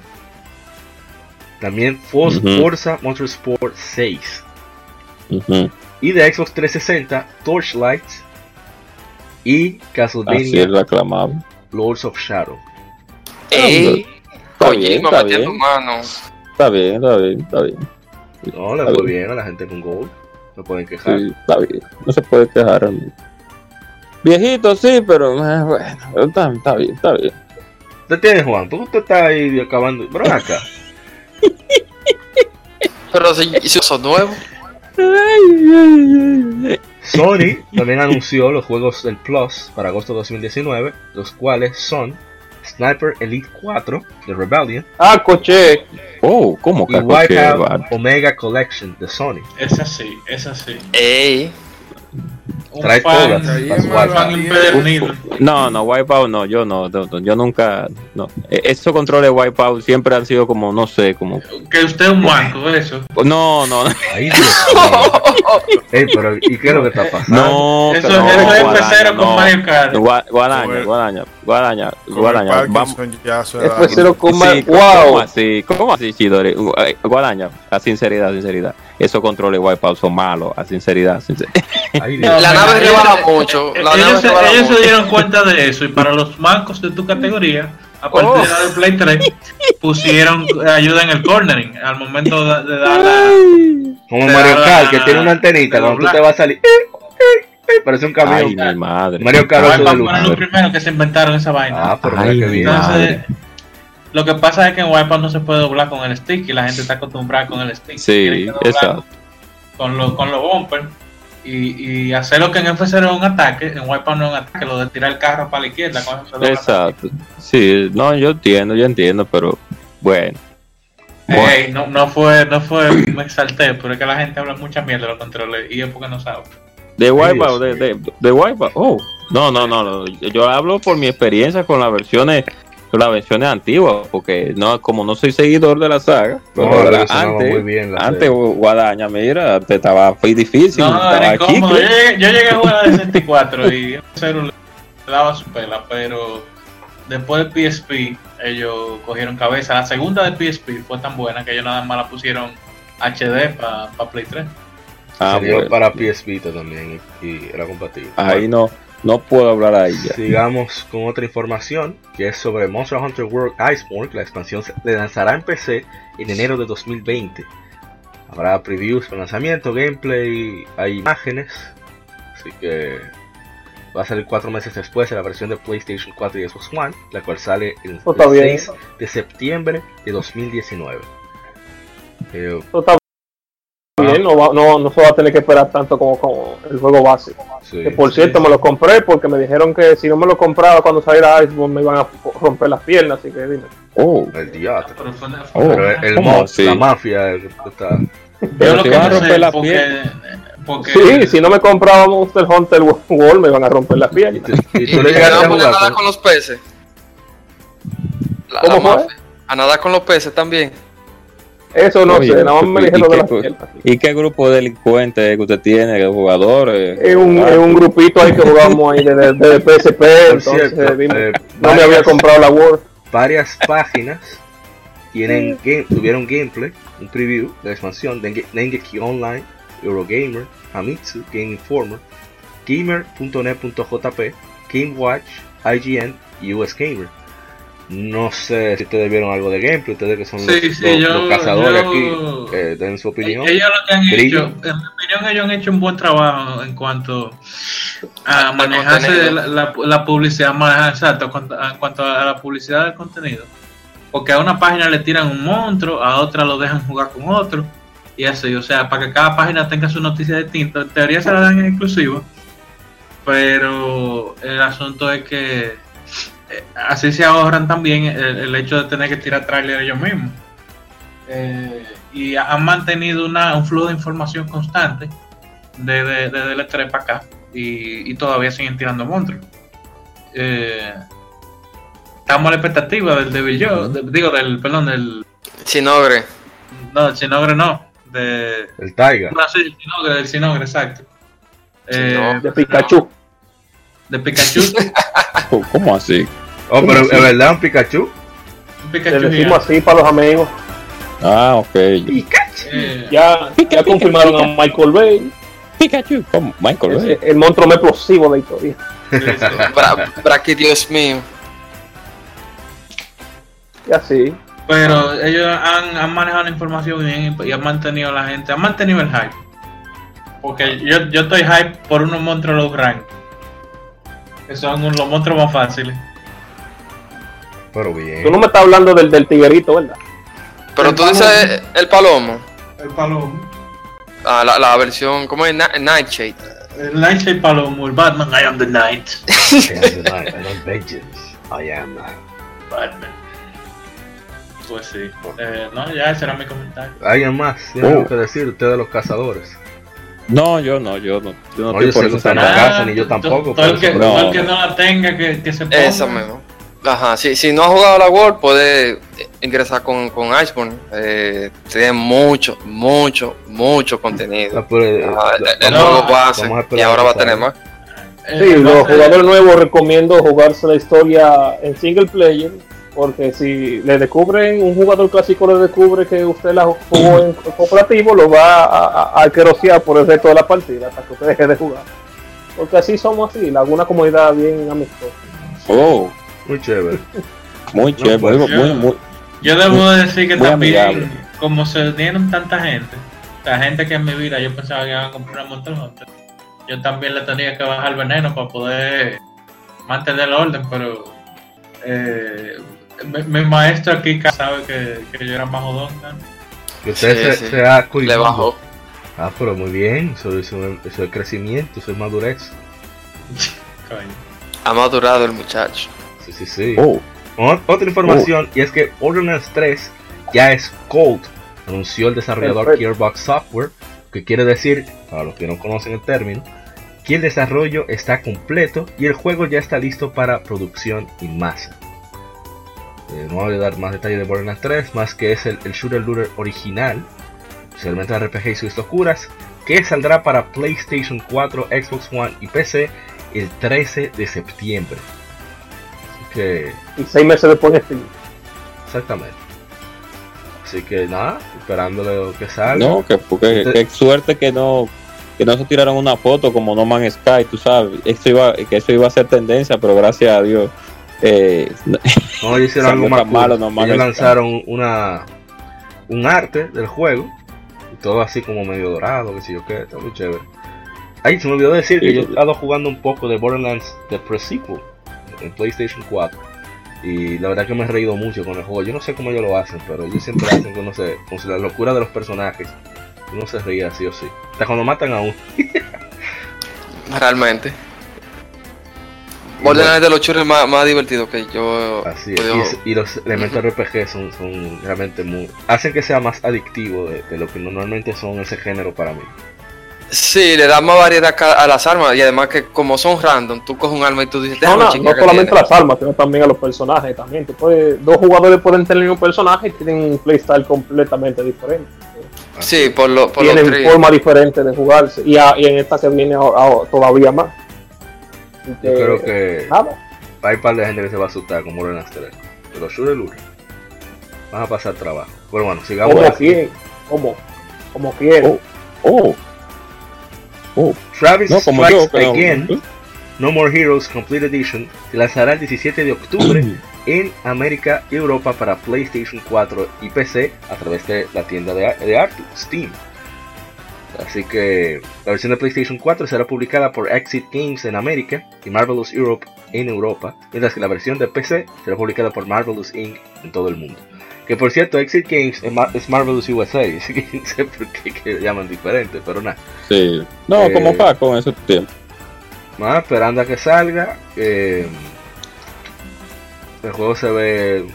también For- Ujú. Forza Motorsport 6 Ujú. y de Xbox 360 Torchlight y Así Castlevania es. Lords of Shadow. Ey, Está coño, bien, está bien. Está bien, está bien, está bien. No, le fue bien. bien a la gente con Gold. No pueden quejar. Sí, está bien. No se puede quejar. Viejito, sí, pero eh, bueno, está, está bien, está bien. ¿Usted tiene Juan? ¿Por qué usted está ahí acabando? Acá. *laughs* Pero si, si son nuevos. Sony también anunció los juegos del Plus para agosto de 2019, los cuales son Sniper Elite 4 de Rebellion Ah, coche. Oh, ¿cómo y que Wipeout Omega Collection de Sony. Es así, es así. Ey, Trae fan, todas. No, no, Wipeout no, yo no, no, yo nunca, no. E- Esos controles de Wipeout siempre han sido como, no sé, como, Que usted es un manco, eso. no, no, no, Ay, Dios. Ey, pero ¿y qué es lo que está pasando? no, Eso, no, eso es Guadaña, F0 con no. Mario Kart. Gua- Guadaña, Guadaña, Guadaña, Guadaña, vamos. Parkinson ya se da- F0 con. Sí, ¿cómo Wow. así? ¿Cómo así, Chidori? Eh, Guadaña, a sinceridad, sinceridad. Esos controles Wipeout son malos, a sinceridad, sinceridad. *laughs* Ay, la nave ellos- rebaja mucho. La nave ellos se, ellos se mucho. dieron cuenta de eso y para los mancos de tu categoría, a partir Oh. de la de Play 3, pusieron ayuda en el cornering al momento de, de dar la... Como Mario Kart, que tiene una antenita, cuando tú te vas a salir, eh, eh, eh, parece un Ay, camión. mi madre. Mario Kart Wipeout 8 de fueron los primeros que se inventaron esa vaina. Ah, pero Ay, mira que bien. madre. Lo que pasa es que en Wipeout no se puede doblar con el stick y la gente está acostumbrada con el stick. Sí, exacto. Con los con los bumpers y, y hacer lo que en F0 es un ataque, en Wipeout no es un ataque, lo de tirar el carro para la izquierda. Con eso se dobla Exacto. Sí, no, yo entiendo, yo entiendo, pero bueno. Ey, no, no fue, no fue, me exalté, pero es que la gente habla mucha mierda de los controles y es porque no sabe. De Wipeout, de, de, de Wipeout. Oh, no, no, no, no. Yo hablo por mi experiencia con las versiones, las versiones antiguas, porque no, como no soy seguidor de la saga, No, pero la antes, muy bien la antes. Guadaña, mira, antes estaba fue difícil, No, estaba incómodo. Yo llegué, yo llegué a jugar a 64 y F0 le daba su pela, pero después de PSP ellos cogieron cabeza. La segunda de PSP fue tan buena que ellos nada más la pusieron HD para Play 3. Ah, Salió bueno. para PS Vita también y, y era compatible. Ahí no, no puedo hablar ahí ya. Sigamos con otra información que es sobre Monster Hunter World Iceborne. La expansión se lanzará en PC en enero de 2020. Habrá previews para lanzamiento, gameplay, hay imágenes. Así que va a salir cuatro meses después de la versión de PlayStation 4 y Xbox One, la cual sale el, Eso está el bien. 6 de septiembre de 2019. Eh, no, va- no, no se va a tener que esperar tanto como, como el juego base. sí. Que por cierto, me lo compré porque me dijeron que si no me lo compraba cuando saliera Iceborne me iban a romper las piernas, así que dime. Oh, El diablo. Oh, Pero el, el ¿cómo mod, la mafia, el- está. Pero lo si que van a romper sé, la porque, pierna. porque Sí, si no me compraba Monster Hunter World me iban a romper las piernas. y Y tú no le llegaste a jugar nada con- con los peces. La- ¿Cómo la fue? mafia. A nadar con los peces también. Eso no Oye, sé, nada más me ¿y- dijeron y de qué las. ¿Y qué grupo de delincuentes que usted tiene, de jugadores? Es un, es un grupito ahí que jugamos ahí de, de, de PSP, *laughs* Por entonces cierto, dime, eh, no me varias- había comprado la Word. varias páginas tienen game, tuvieron gameplay, un preview de la expansión de Nge- Dengeki Online, Eurogamer, Famitsu, Game Informer, Gamer.net.jp, GameWatch, IGN y US Gamer. No sé si ustedes vieron algo de gameplay, ustedes que son Sí, los, sí, los- yo- los cazadores yo- aquí, eh, den su opinión. Ellos lo que han Brillo. hecho, en mi opinión, ellos han hecho un buen trabajo en cuanto a Al manejarse la, la- la publicidad, manejar, exacto, en cuanto a la publicidad del contenido. Porque a una página le tiran un monstruo, a otra lo dejan jugar con otro, y así, o sea, para que cada página tenga su noticia distinta. En teoría se la dan en exclusivo, pero el asunto es que así se ahorran también el, el hecho de tener que tirar trailer ellos mismos. Eh, y han mantenido una, un flujo de información constante desde de, el 3 para acá y, y todavía siguen tirando monstruos. Eh, estamos a la expectativa del Devil Joe, de- digo, del, perdón, del, Chinogre. no, del Sinogre no, de, El Taiga. no, sí, del Sinogre, del Sinogre, exacto. Eh. De Pikachu. de Pikachu, *laughs* ¿Cómo así? Oh, pero es verdad, un Pikachu. un Le Pikachu decimos gigante. así para los amigos. Ah, ok. Eh, Ya, ya confirmaron a Michael Bay, Pikachu. ¿Cómo? Michael, ¿eh? el monstruo más explosivo de la historia. Bra Braki, Dios mío. Y así. Pero ellos han, han manejado la información bien y han mantenido a la gente, han mantenido el hype. Porque yo, yo estoy hype por unos monstruos low rank. Que son los monstruos más fáciles. Pero bien. Tú no me estás hablando del, del tiguerito, ¿verdad? Pero El tú dices el palomo. El palomo. Ah, la, la versión, ¿cómo es? Nightshade. El Nightshade Palomo, el Batman, I am the Night. *laughs* I am the night, I am vengeance. I am. Batman. Pues sí. Eh, no, ya ese era mi comentario. ¿Alguien más tiene Oh. algo que decir? Ustedes los cazadores. No, yo no, yo no. Yo no No, estoy yo por eso que usted no tan- la casa, ni yo tampoco, Todo el que, eso no. el que no la tenga, que, que se ponga. Esa mismo. Ajá, si, si no has jugado la World, puede ingresar con, con Iceborne. Eh, tiene mucho, mucho, mucho contenido. Ah, pero, eh, el, el juego base y ahora va a tener más. Sí, los jugadores nuevos recomiendo jugarse la historia en single player, porque si le descubren, un jugador clásico le descubre que usted la jugó en cooperativo, lo va a, a, a querosear por el resto de la partida hasta que usted deje de jugar. Porque así somos así, la- una comunidad bien amistosa. Oh, Muy chévere. muy chévere, pues, muy, muy, muy- Yo debo de decir que también, amigable. como se dieron tanta gente, la gente que en mi vida yo pensaba que iban a comprar una Monster Hunter, yo también le tenía que bajar el veneno para poder mantener el orden, pero eh, mi, mi maestro aquí sabe que, que yo era más jodón. ¿no? Que usted Sí, se, sí. se ha Le cohibido. bajó. Ah, pero muy bien. Eso, eso, eso es crecimiento, eso es madurez. *laughs* Coño. Ha madurado el muchacho. Sí, sí, sí. oh, Otra información, y es que Borderlands 3 ya es Cold, anunció el desarrollador. Gearbox Software, que quiere decir, para los que no conocen el término, que el desarrollo está completo y el juego ya está listo para producción en masa. Eh, no voy a dar más detalles de Borderlands 3, más que es el, el shooter looter original, especialmente RPG y sus locuras, que saldrá para PlayStation 4, Xbox One y PC el 13 de septiembre. Que Y seis meses después en Steam. Exactamente. Así que nada, esperándole lo que salga. no, que, porque, qué suerte que no que no se tiraron una foto como No Man's Sky, tú sabes, eso iba, que eso iba a ser tendencia, pero gracias a Dios eh, No, hicieron *laughs* algo más malo, cool. no Ellos Sky. lanzaron una un arte del juego, y todo así como medio dorado, que sé yo qué, está muy chévere. Ay, se me olvidó decir que yo he estado jugando un poco de Borderlands The Pre-Sequel en PlayStation 4. Y la verdad que me he reído mucho con el juego. Yo no sé cómo ellos lo hacen, pero ellos siempre hacen con, no sé, con la locura de los personajes. Uno se ríe así o sí. Hasta cuando matan a uno. *laughs* Realmente. Borderlands es de los churros más, más divertidos que yo Así he es. podido- Y, es- y los elementos RPG son, son realmente muy. hacen que sea más adictivo de, de lo que normalmente son ese género para mí. Sí, le da más variedad a las armas y además que como son random, tú coges un arma y tú dices, No, no, no solamente tiene". las armas, sino también a los personajes también. Tú puedes- dos jugadores pueden tener el mismo personaje y tienen un playstyle completamente diferente. Sí, por lo, por tienen forma diferente de jugarse. Y, a- y en esta que viene a- a- todavía más. Yo creo que Nada. hay un par de gente que se va a asustar con Borderlands 3. De los shooter looter. Van a pasar trabajo. Pero bueno, sigamos. Como así. quien, como, como quien. oh, oh, Travis no como Strikes yo, pero- Again, No More Heroes Complete Edition, se lanzará el 17 de octubre en América y Europa para PlayStation 4 y PC a través de la tienda de, de Artu, Steam. Así que la versión de PlayStation 4 será publicada por Exit Games en América y Marvelous Europe en Europa, mientras que la versión de PC será publicada por Marvelous Inc. en todo el mundo. Que por cierto, Exit Games es, Mar- es Marvelous *laughs* USA, así que no sé por qué que llaman diferente, pero nada. sí. No, Eh, como Paco en ese tiempo. Nada, esperando a que salga. eh, el juego se ve.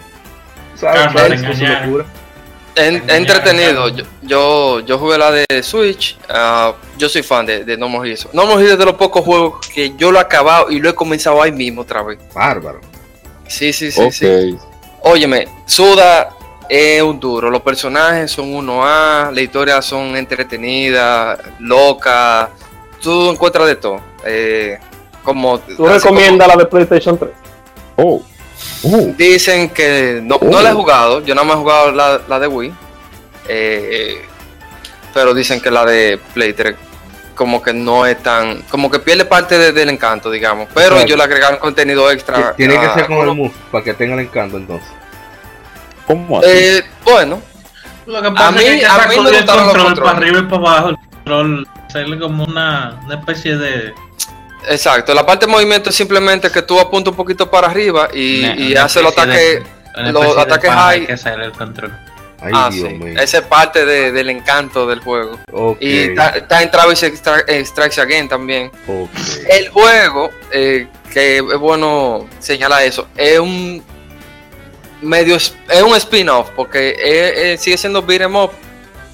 ¿Sabes? Ya, entretenido. Yo, yo, yo jugué la de Switch. ah, yo soy fan de, de No More Heroes. No More Heroes es de los pocos juegos que yo lo he acabado y lo he comenzado ahí mismo otra vez. Bárbaro. Sí, sí, sí, ok. sí. Óyeme, Suda es un duro. Los personajes son 1A, la historia son entretenidas, locas. Tú encuentras de todo. Eh, como, ¿Tú recomiendas la de PlayStation 3? Oh, oh, como- Dicen que no, no la he jugado. Yo nada más he jugado la, la de Wii. Eh, pero dicen que la de Play 3 como que no es tan... Como que pierde parte de- del encanto, digamos. Pero Exacto. ellos le agregaron contenido extra. Tiene que ser con el move para que tenga el encanto entonces. ¿Cómo así? Eh, bueno, Lo que pasa A mí- es que a mí me el gustaron los control controles. para arriba y para abajo, el control, hacerle como una, una especie de... Exacto, la parte de movimiento es simplemente que tú apuntas un poquito para arriba y, una haces los ataques. de- los ataques high. que el control. Ay, ah, Dios sí. mío. Esa es parte de- del encanto del juego. Y está, en Travis Extra- Strikes Again también. El juego, eh, que es bueno señalar eso, es un medio es un spin-off porque es- es- sigue siendo beat 'em up,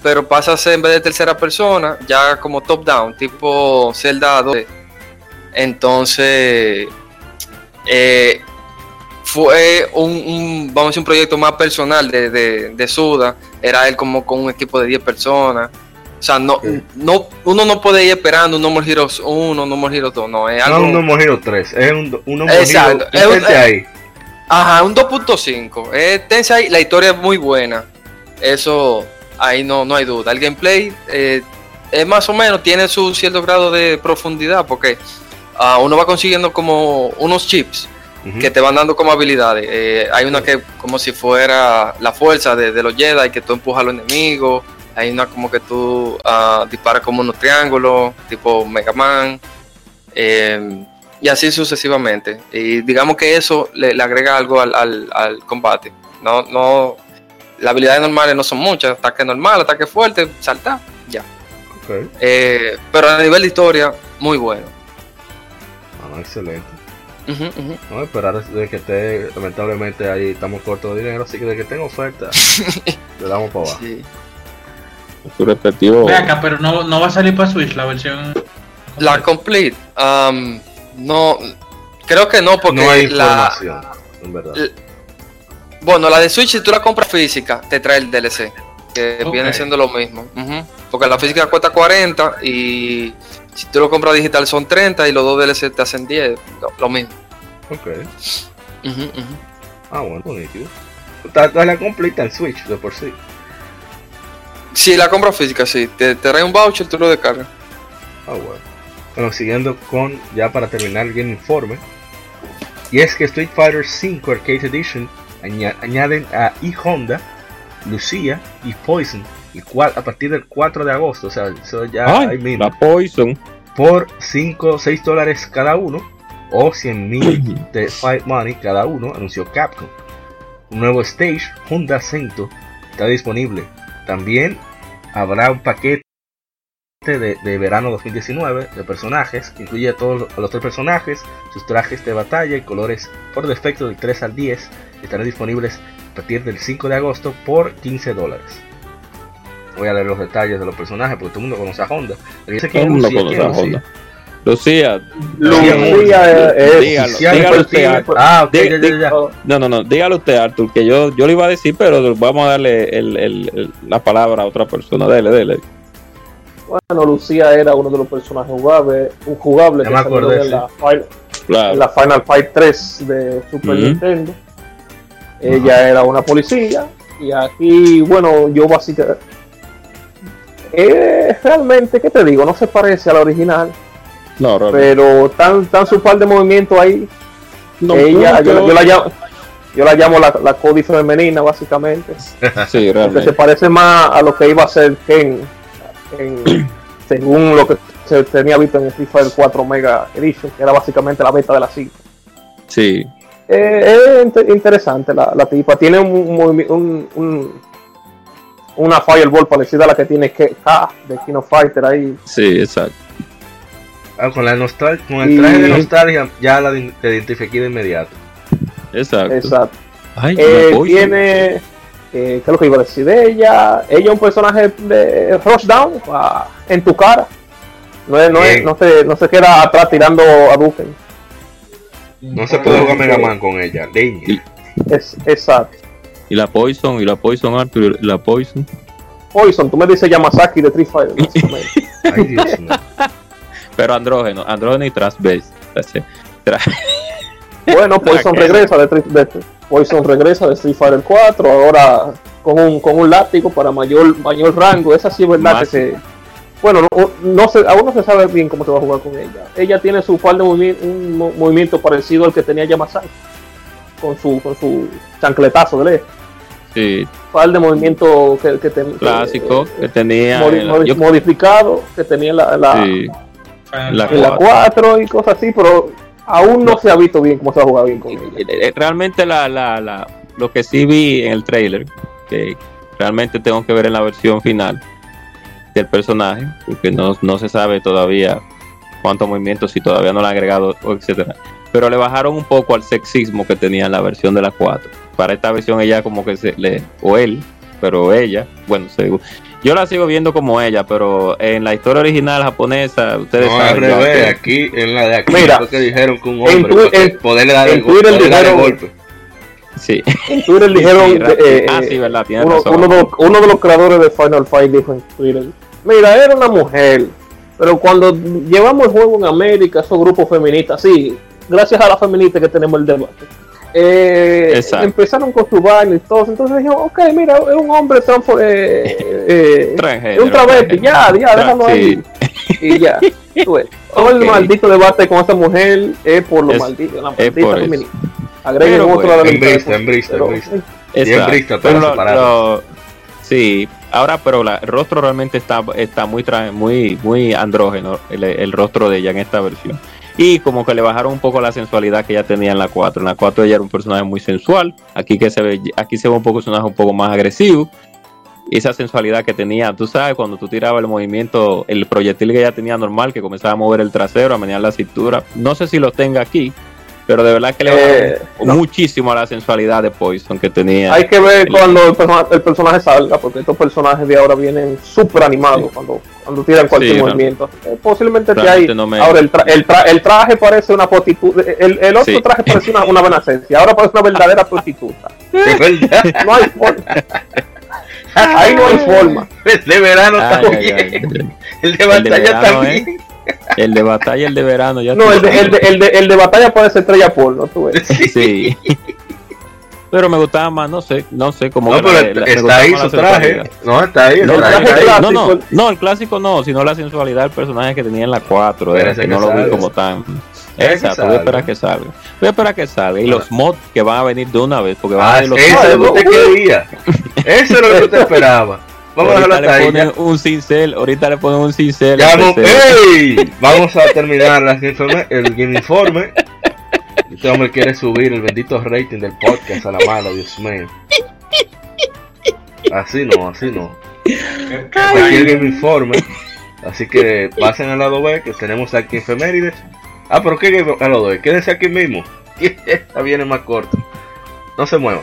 pero pasa a ser en vez de tercera persona, ya como top down, tipo Zelda 2. Entonces, eh, fue un, un- vamos a decir, un proyecto más personal de, de, de Suda. Era él como con un equipo de 10 personas. O sea, no, Sí. no, uno no puede ir esperando un No More Heroes 1, No More Heroes 2, no, es No algo... es un No More Hero 3, es un, un No More Exacto, Hero. es un- ahí. Ajá, un 2.5. Es tensa y la historia es muy buena. Eso, ahí no, no hay duda. El gameplay eh, es más o menos, tiene su cierto grado de profundidad porque ah, uno va consiguiendo como unos chips que te van dando como habilidades. Eh, hay una que como si fuera la fuerza de, de los Jedi, que tú empujas a los enemigos. Hay una como que tú ah, disparas como unos triángulos, tipo Mega Man. Eh, y así sucesivamente. Y digamos que eso le, le agrega algo al, al- al combate. No, no, las habilidades normales no son muchas. Ataque normal, ataque fuerte, saltar, ya. Ok. Eh, pero a nivel de historia, muy bueno. Ah, excelente. Ujú. Vamos a esperar de que esté, lamentablemente ahí estamos cortos de dinero, así que de que tenga oferta, *laughs* le damos para abajo. Sí. Su respectivo. Ve acá, pero no, no va a salir para Switch la versión. La complete, um, no, creo que no, porque no hay la, información, en verdad. bueno, la de Switch, si tú la compras física, te trae el DLC, que viene siendo lo mismo. Porque la física cuesta 40 y si tú lo compras digital son 30 y los dos DLC te hacen 10, lo, lo mismo. Ok. Ah, bueno, nítido. Está, la completa en Switch de por sí. Si la compras física, sí, te, te trae un voucher, tú lo descargas. Ah, bueno. Bueno, siguiendo con, ya para terminar el Game Informe. Y es que Street Fighter V Arcade Edition aña- añaden a E-Honda, Lucia y Poison el cua- a partir del 4 de agosto. O sea, eso ya Ay, la Poison. Por 5 6 dólares cada uno o 100 mil *clears throat* de Fight Money cada uno, anunció Capcom. Un nuevo stage, Honda Cento, está disponible. También habrá un paquete de, de verano 2019 de personajes que incluye a todos los- a los tres personajes, sus trajes de batalla y colores por defecto del 3 al 10 estarán disponibles a partir del 5 de agosto por 15 dólares. Voy a leer los detalles de los personajes porque todo el mundo conoce a Honda. Pero que Todo el mundo Lucía, conoce ¿quién a Lucía? Honda. Lucía, Lucía es, Dígalo, es dígalo usted, Ah, ok, Di- ya, ya, ya. no, no, no, dígalo usted, Arthur, que yo, yo le iba a decir, pero vamos a darle el- el- el- la palabra a otra persona. Dele, dele. Bueno, Lucía era uno de los personajes jugables, un jugable Ya que salió acordé, en, sí. la, Final- Claro. en la Final Fight 3 de Super. Nintendo. Ella era una policía y aquí, bueno, yo básicamente... Eh, realmente, ¿qué te digo? No se parece a la original, No, realmente. pero tan, tan su par de movimientos ahí. No, ella, pero- yo, yo la llamo, yo la llamo la, la Cody femenina, básicamente. Sí, Porque se realmente. parece más a lo que iba a ser Ken, en- según lo que se tenía visto en Street Fighter 4 Mega Edition, que era básicamente la beta de la 5. Sí, Eh, es inte- interesante la, la tipa, tiene un, un- un- una Fireball parecida a la que tiene K K de Kino Fighter ahí. sí, exacto. Ah, con, la nostal con el Y- traje de nostalgia ya la te identifiqué de inmediato. Exacto. Exacto. Ay, Eh, tiene, eh, ¿qué es lo que iba a decir de ella? Ella es un personaje de Rushdown ah, en tu cara. No, es- no, es- no, se, no se queda atrás tirando a Duken. No se puede jugar Mega Man con ella, leña. Es, exacto. Y la Poison, y la Poison, Arthur, y la Poison. Poison, tú me dices Yamazaki de Fighter. básicamente. *laughs* Ay, Dios. Pero andrógeno, andrógeno y transvest. bueno, Poison regresa de, de- Poison regresa de Street Fighter 4, ahora con un, con un látigo para mayor mayor rango. Esa sí es verdad Más. que se. Bueno, no, no se, aún no se sabe bien cómo se va a jugar con ella. Ella tiene su par de movi- un mo- movimiento parecido al que tenía Yamazaki, con su, con su chancletazo de ley. Sí, Par de movimientos que, que ten- clásico que- que tenía. modi- en- modi- yo- modificado que tenía la, la, sí, Final La Fight. En la 4 y cosas así, pero aún no se ha visto bien cómo se ha jugado bien con ella. Eh, eh, Realmente la, la, la, lo que sí vi en el trailer, que realmente tengo que ver en la versión final del personaje, porque no, no se sabe todavía cuántos movimientos, si todavía no lo han agregado, etcétera. Pero le bajaron un poco al sexismo que tenía en la versión de la 4. Para esta versión ella como que se le, o él, pero ella, bueno, según- yo la sigo viendo como ella, pero en la historia original japonesa, ustedes No, al saben ya revés, que- aquí en la de aquí Mira, que dijeron que un en hombre tu- porque en- poderle dar en el, Twitter poderle dar el dijeron- golpe. sí. En Twitter dijeron, sí, eh, ah, eh, sí, verdad, uno, razón. uno de los, uno de los creadores de Final Fight dijo en Twitter, mira, era una mujer, pero cuando llevamos el juego en América, esos grupos feministas, sí, gracias a la feminista que tenemos el debate, eh, empezaron con su baile y todo, entonces dijeron, ok, mira, es un hombre eh, *laughs* eh, es Transgénero, un travesti, ya, ya, déjalo ahí, y ya. *laughs* Todo el maldito debate con esa mujer es por lo Es- maldito, la es maldita feminista. Agreguen otro a la en lista de Bristol, en Bristol, en pero- lo- lo- sí, ahora pero la, el rostro realmente está, está muy, tra- muy, muy andrógeno, el, el rostro de ella en esta versión. Y como que le bajaron un poco la sensualidad que ella tenía en la 4. En la 4 ella era un personaje muy sensual. Aquí que se ve, aquí se ve un poco un personaje un poco más agresivo. Esa sensualidad que tenía, tú sabes, cuando tú tirabas el movimiento, el proyectil que ella tenía normal, que comenzaba a mover el trasero, a menear la cintura. No sé si lo tenga aquí, pero de verdad que le Eh, no. muchísimo a la sensualidad de Poison que tenía. Hay que ver El- cuando el, persona- el personaje salga, porque estos personajes de ahora vienen súper animados cuando, cuando tiran cualquier Sí, movimiento. Eh, posiblemente esté Realmente ahí. no me- Ahora, el, tra- el, tra- el traje parece una prostituta. El, el otro Sí. traje parece una, una benecencia. Ahora parece una verdadera *laughs* prostituta. No hay forma. Ahí no hay forma. *laughs* El de verano Ay, ay, también. ay. El de El de batalla verano, también. ¿eh? El de batalla, el de verano, ya No, el de, el, de, el, de, el de batalla parece estrella porno. Tú ves. Sí. Pero me gustaba más, no sé, no sé cómo. No, pero la- está ahí su traje. No, está ahí. el No, traje traje está ahí. clásico. no, no, no, el clásico no, sino la sensualidad del personaje que tenía en la 4, Pero era, ese que que no lo vi como tan... Exacto, voy a esperar que salga. Voy a esperar que salga. Y los mods que van a venir de una vez, porque van a Ah, venir los eso es lo que usted quería. Eso es lo que usted esperaba. Vamos a dejarlo hasta le ahí. ponen un cincel, ahorita le ponen un cincel. ya PC. ¡ey! vamos a terminar las informe- el game informe. Este hombre quiere subir el bendito rating del podcast a la mala, Dios mío. Así no, así no. Aquí el game informe. Así que pasen al lado B, que tenemos aquí efemérides. Ah, pero ¿qué al lado B? Quédense aquí mismo. *laughs* Esta viene más corto. No se muevan.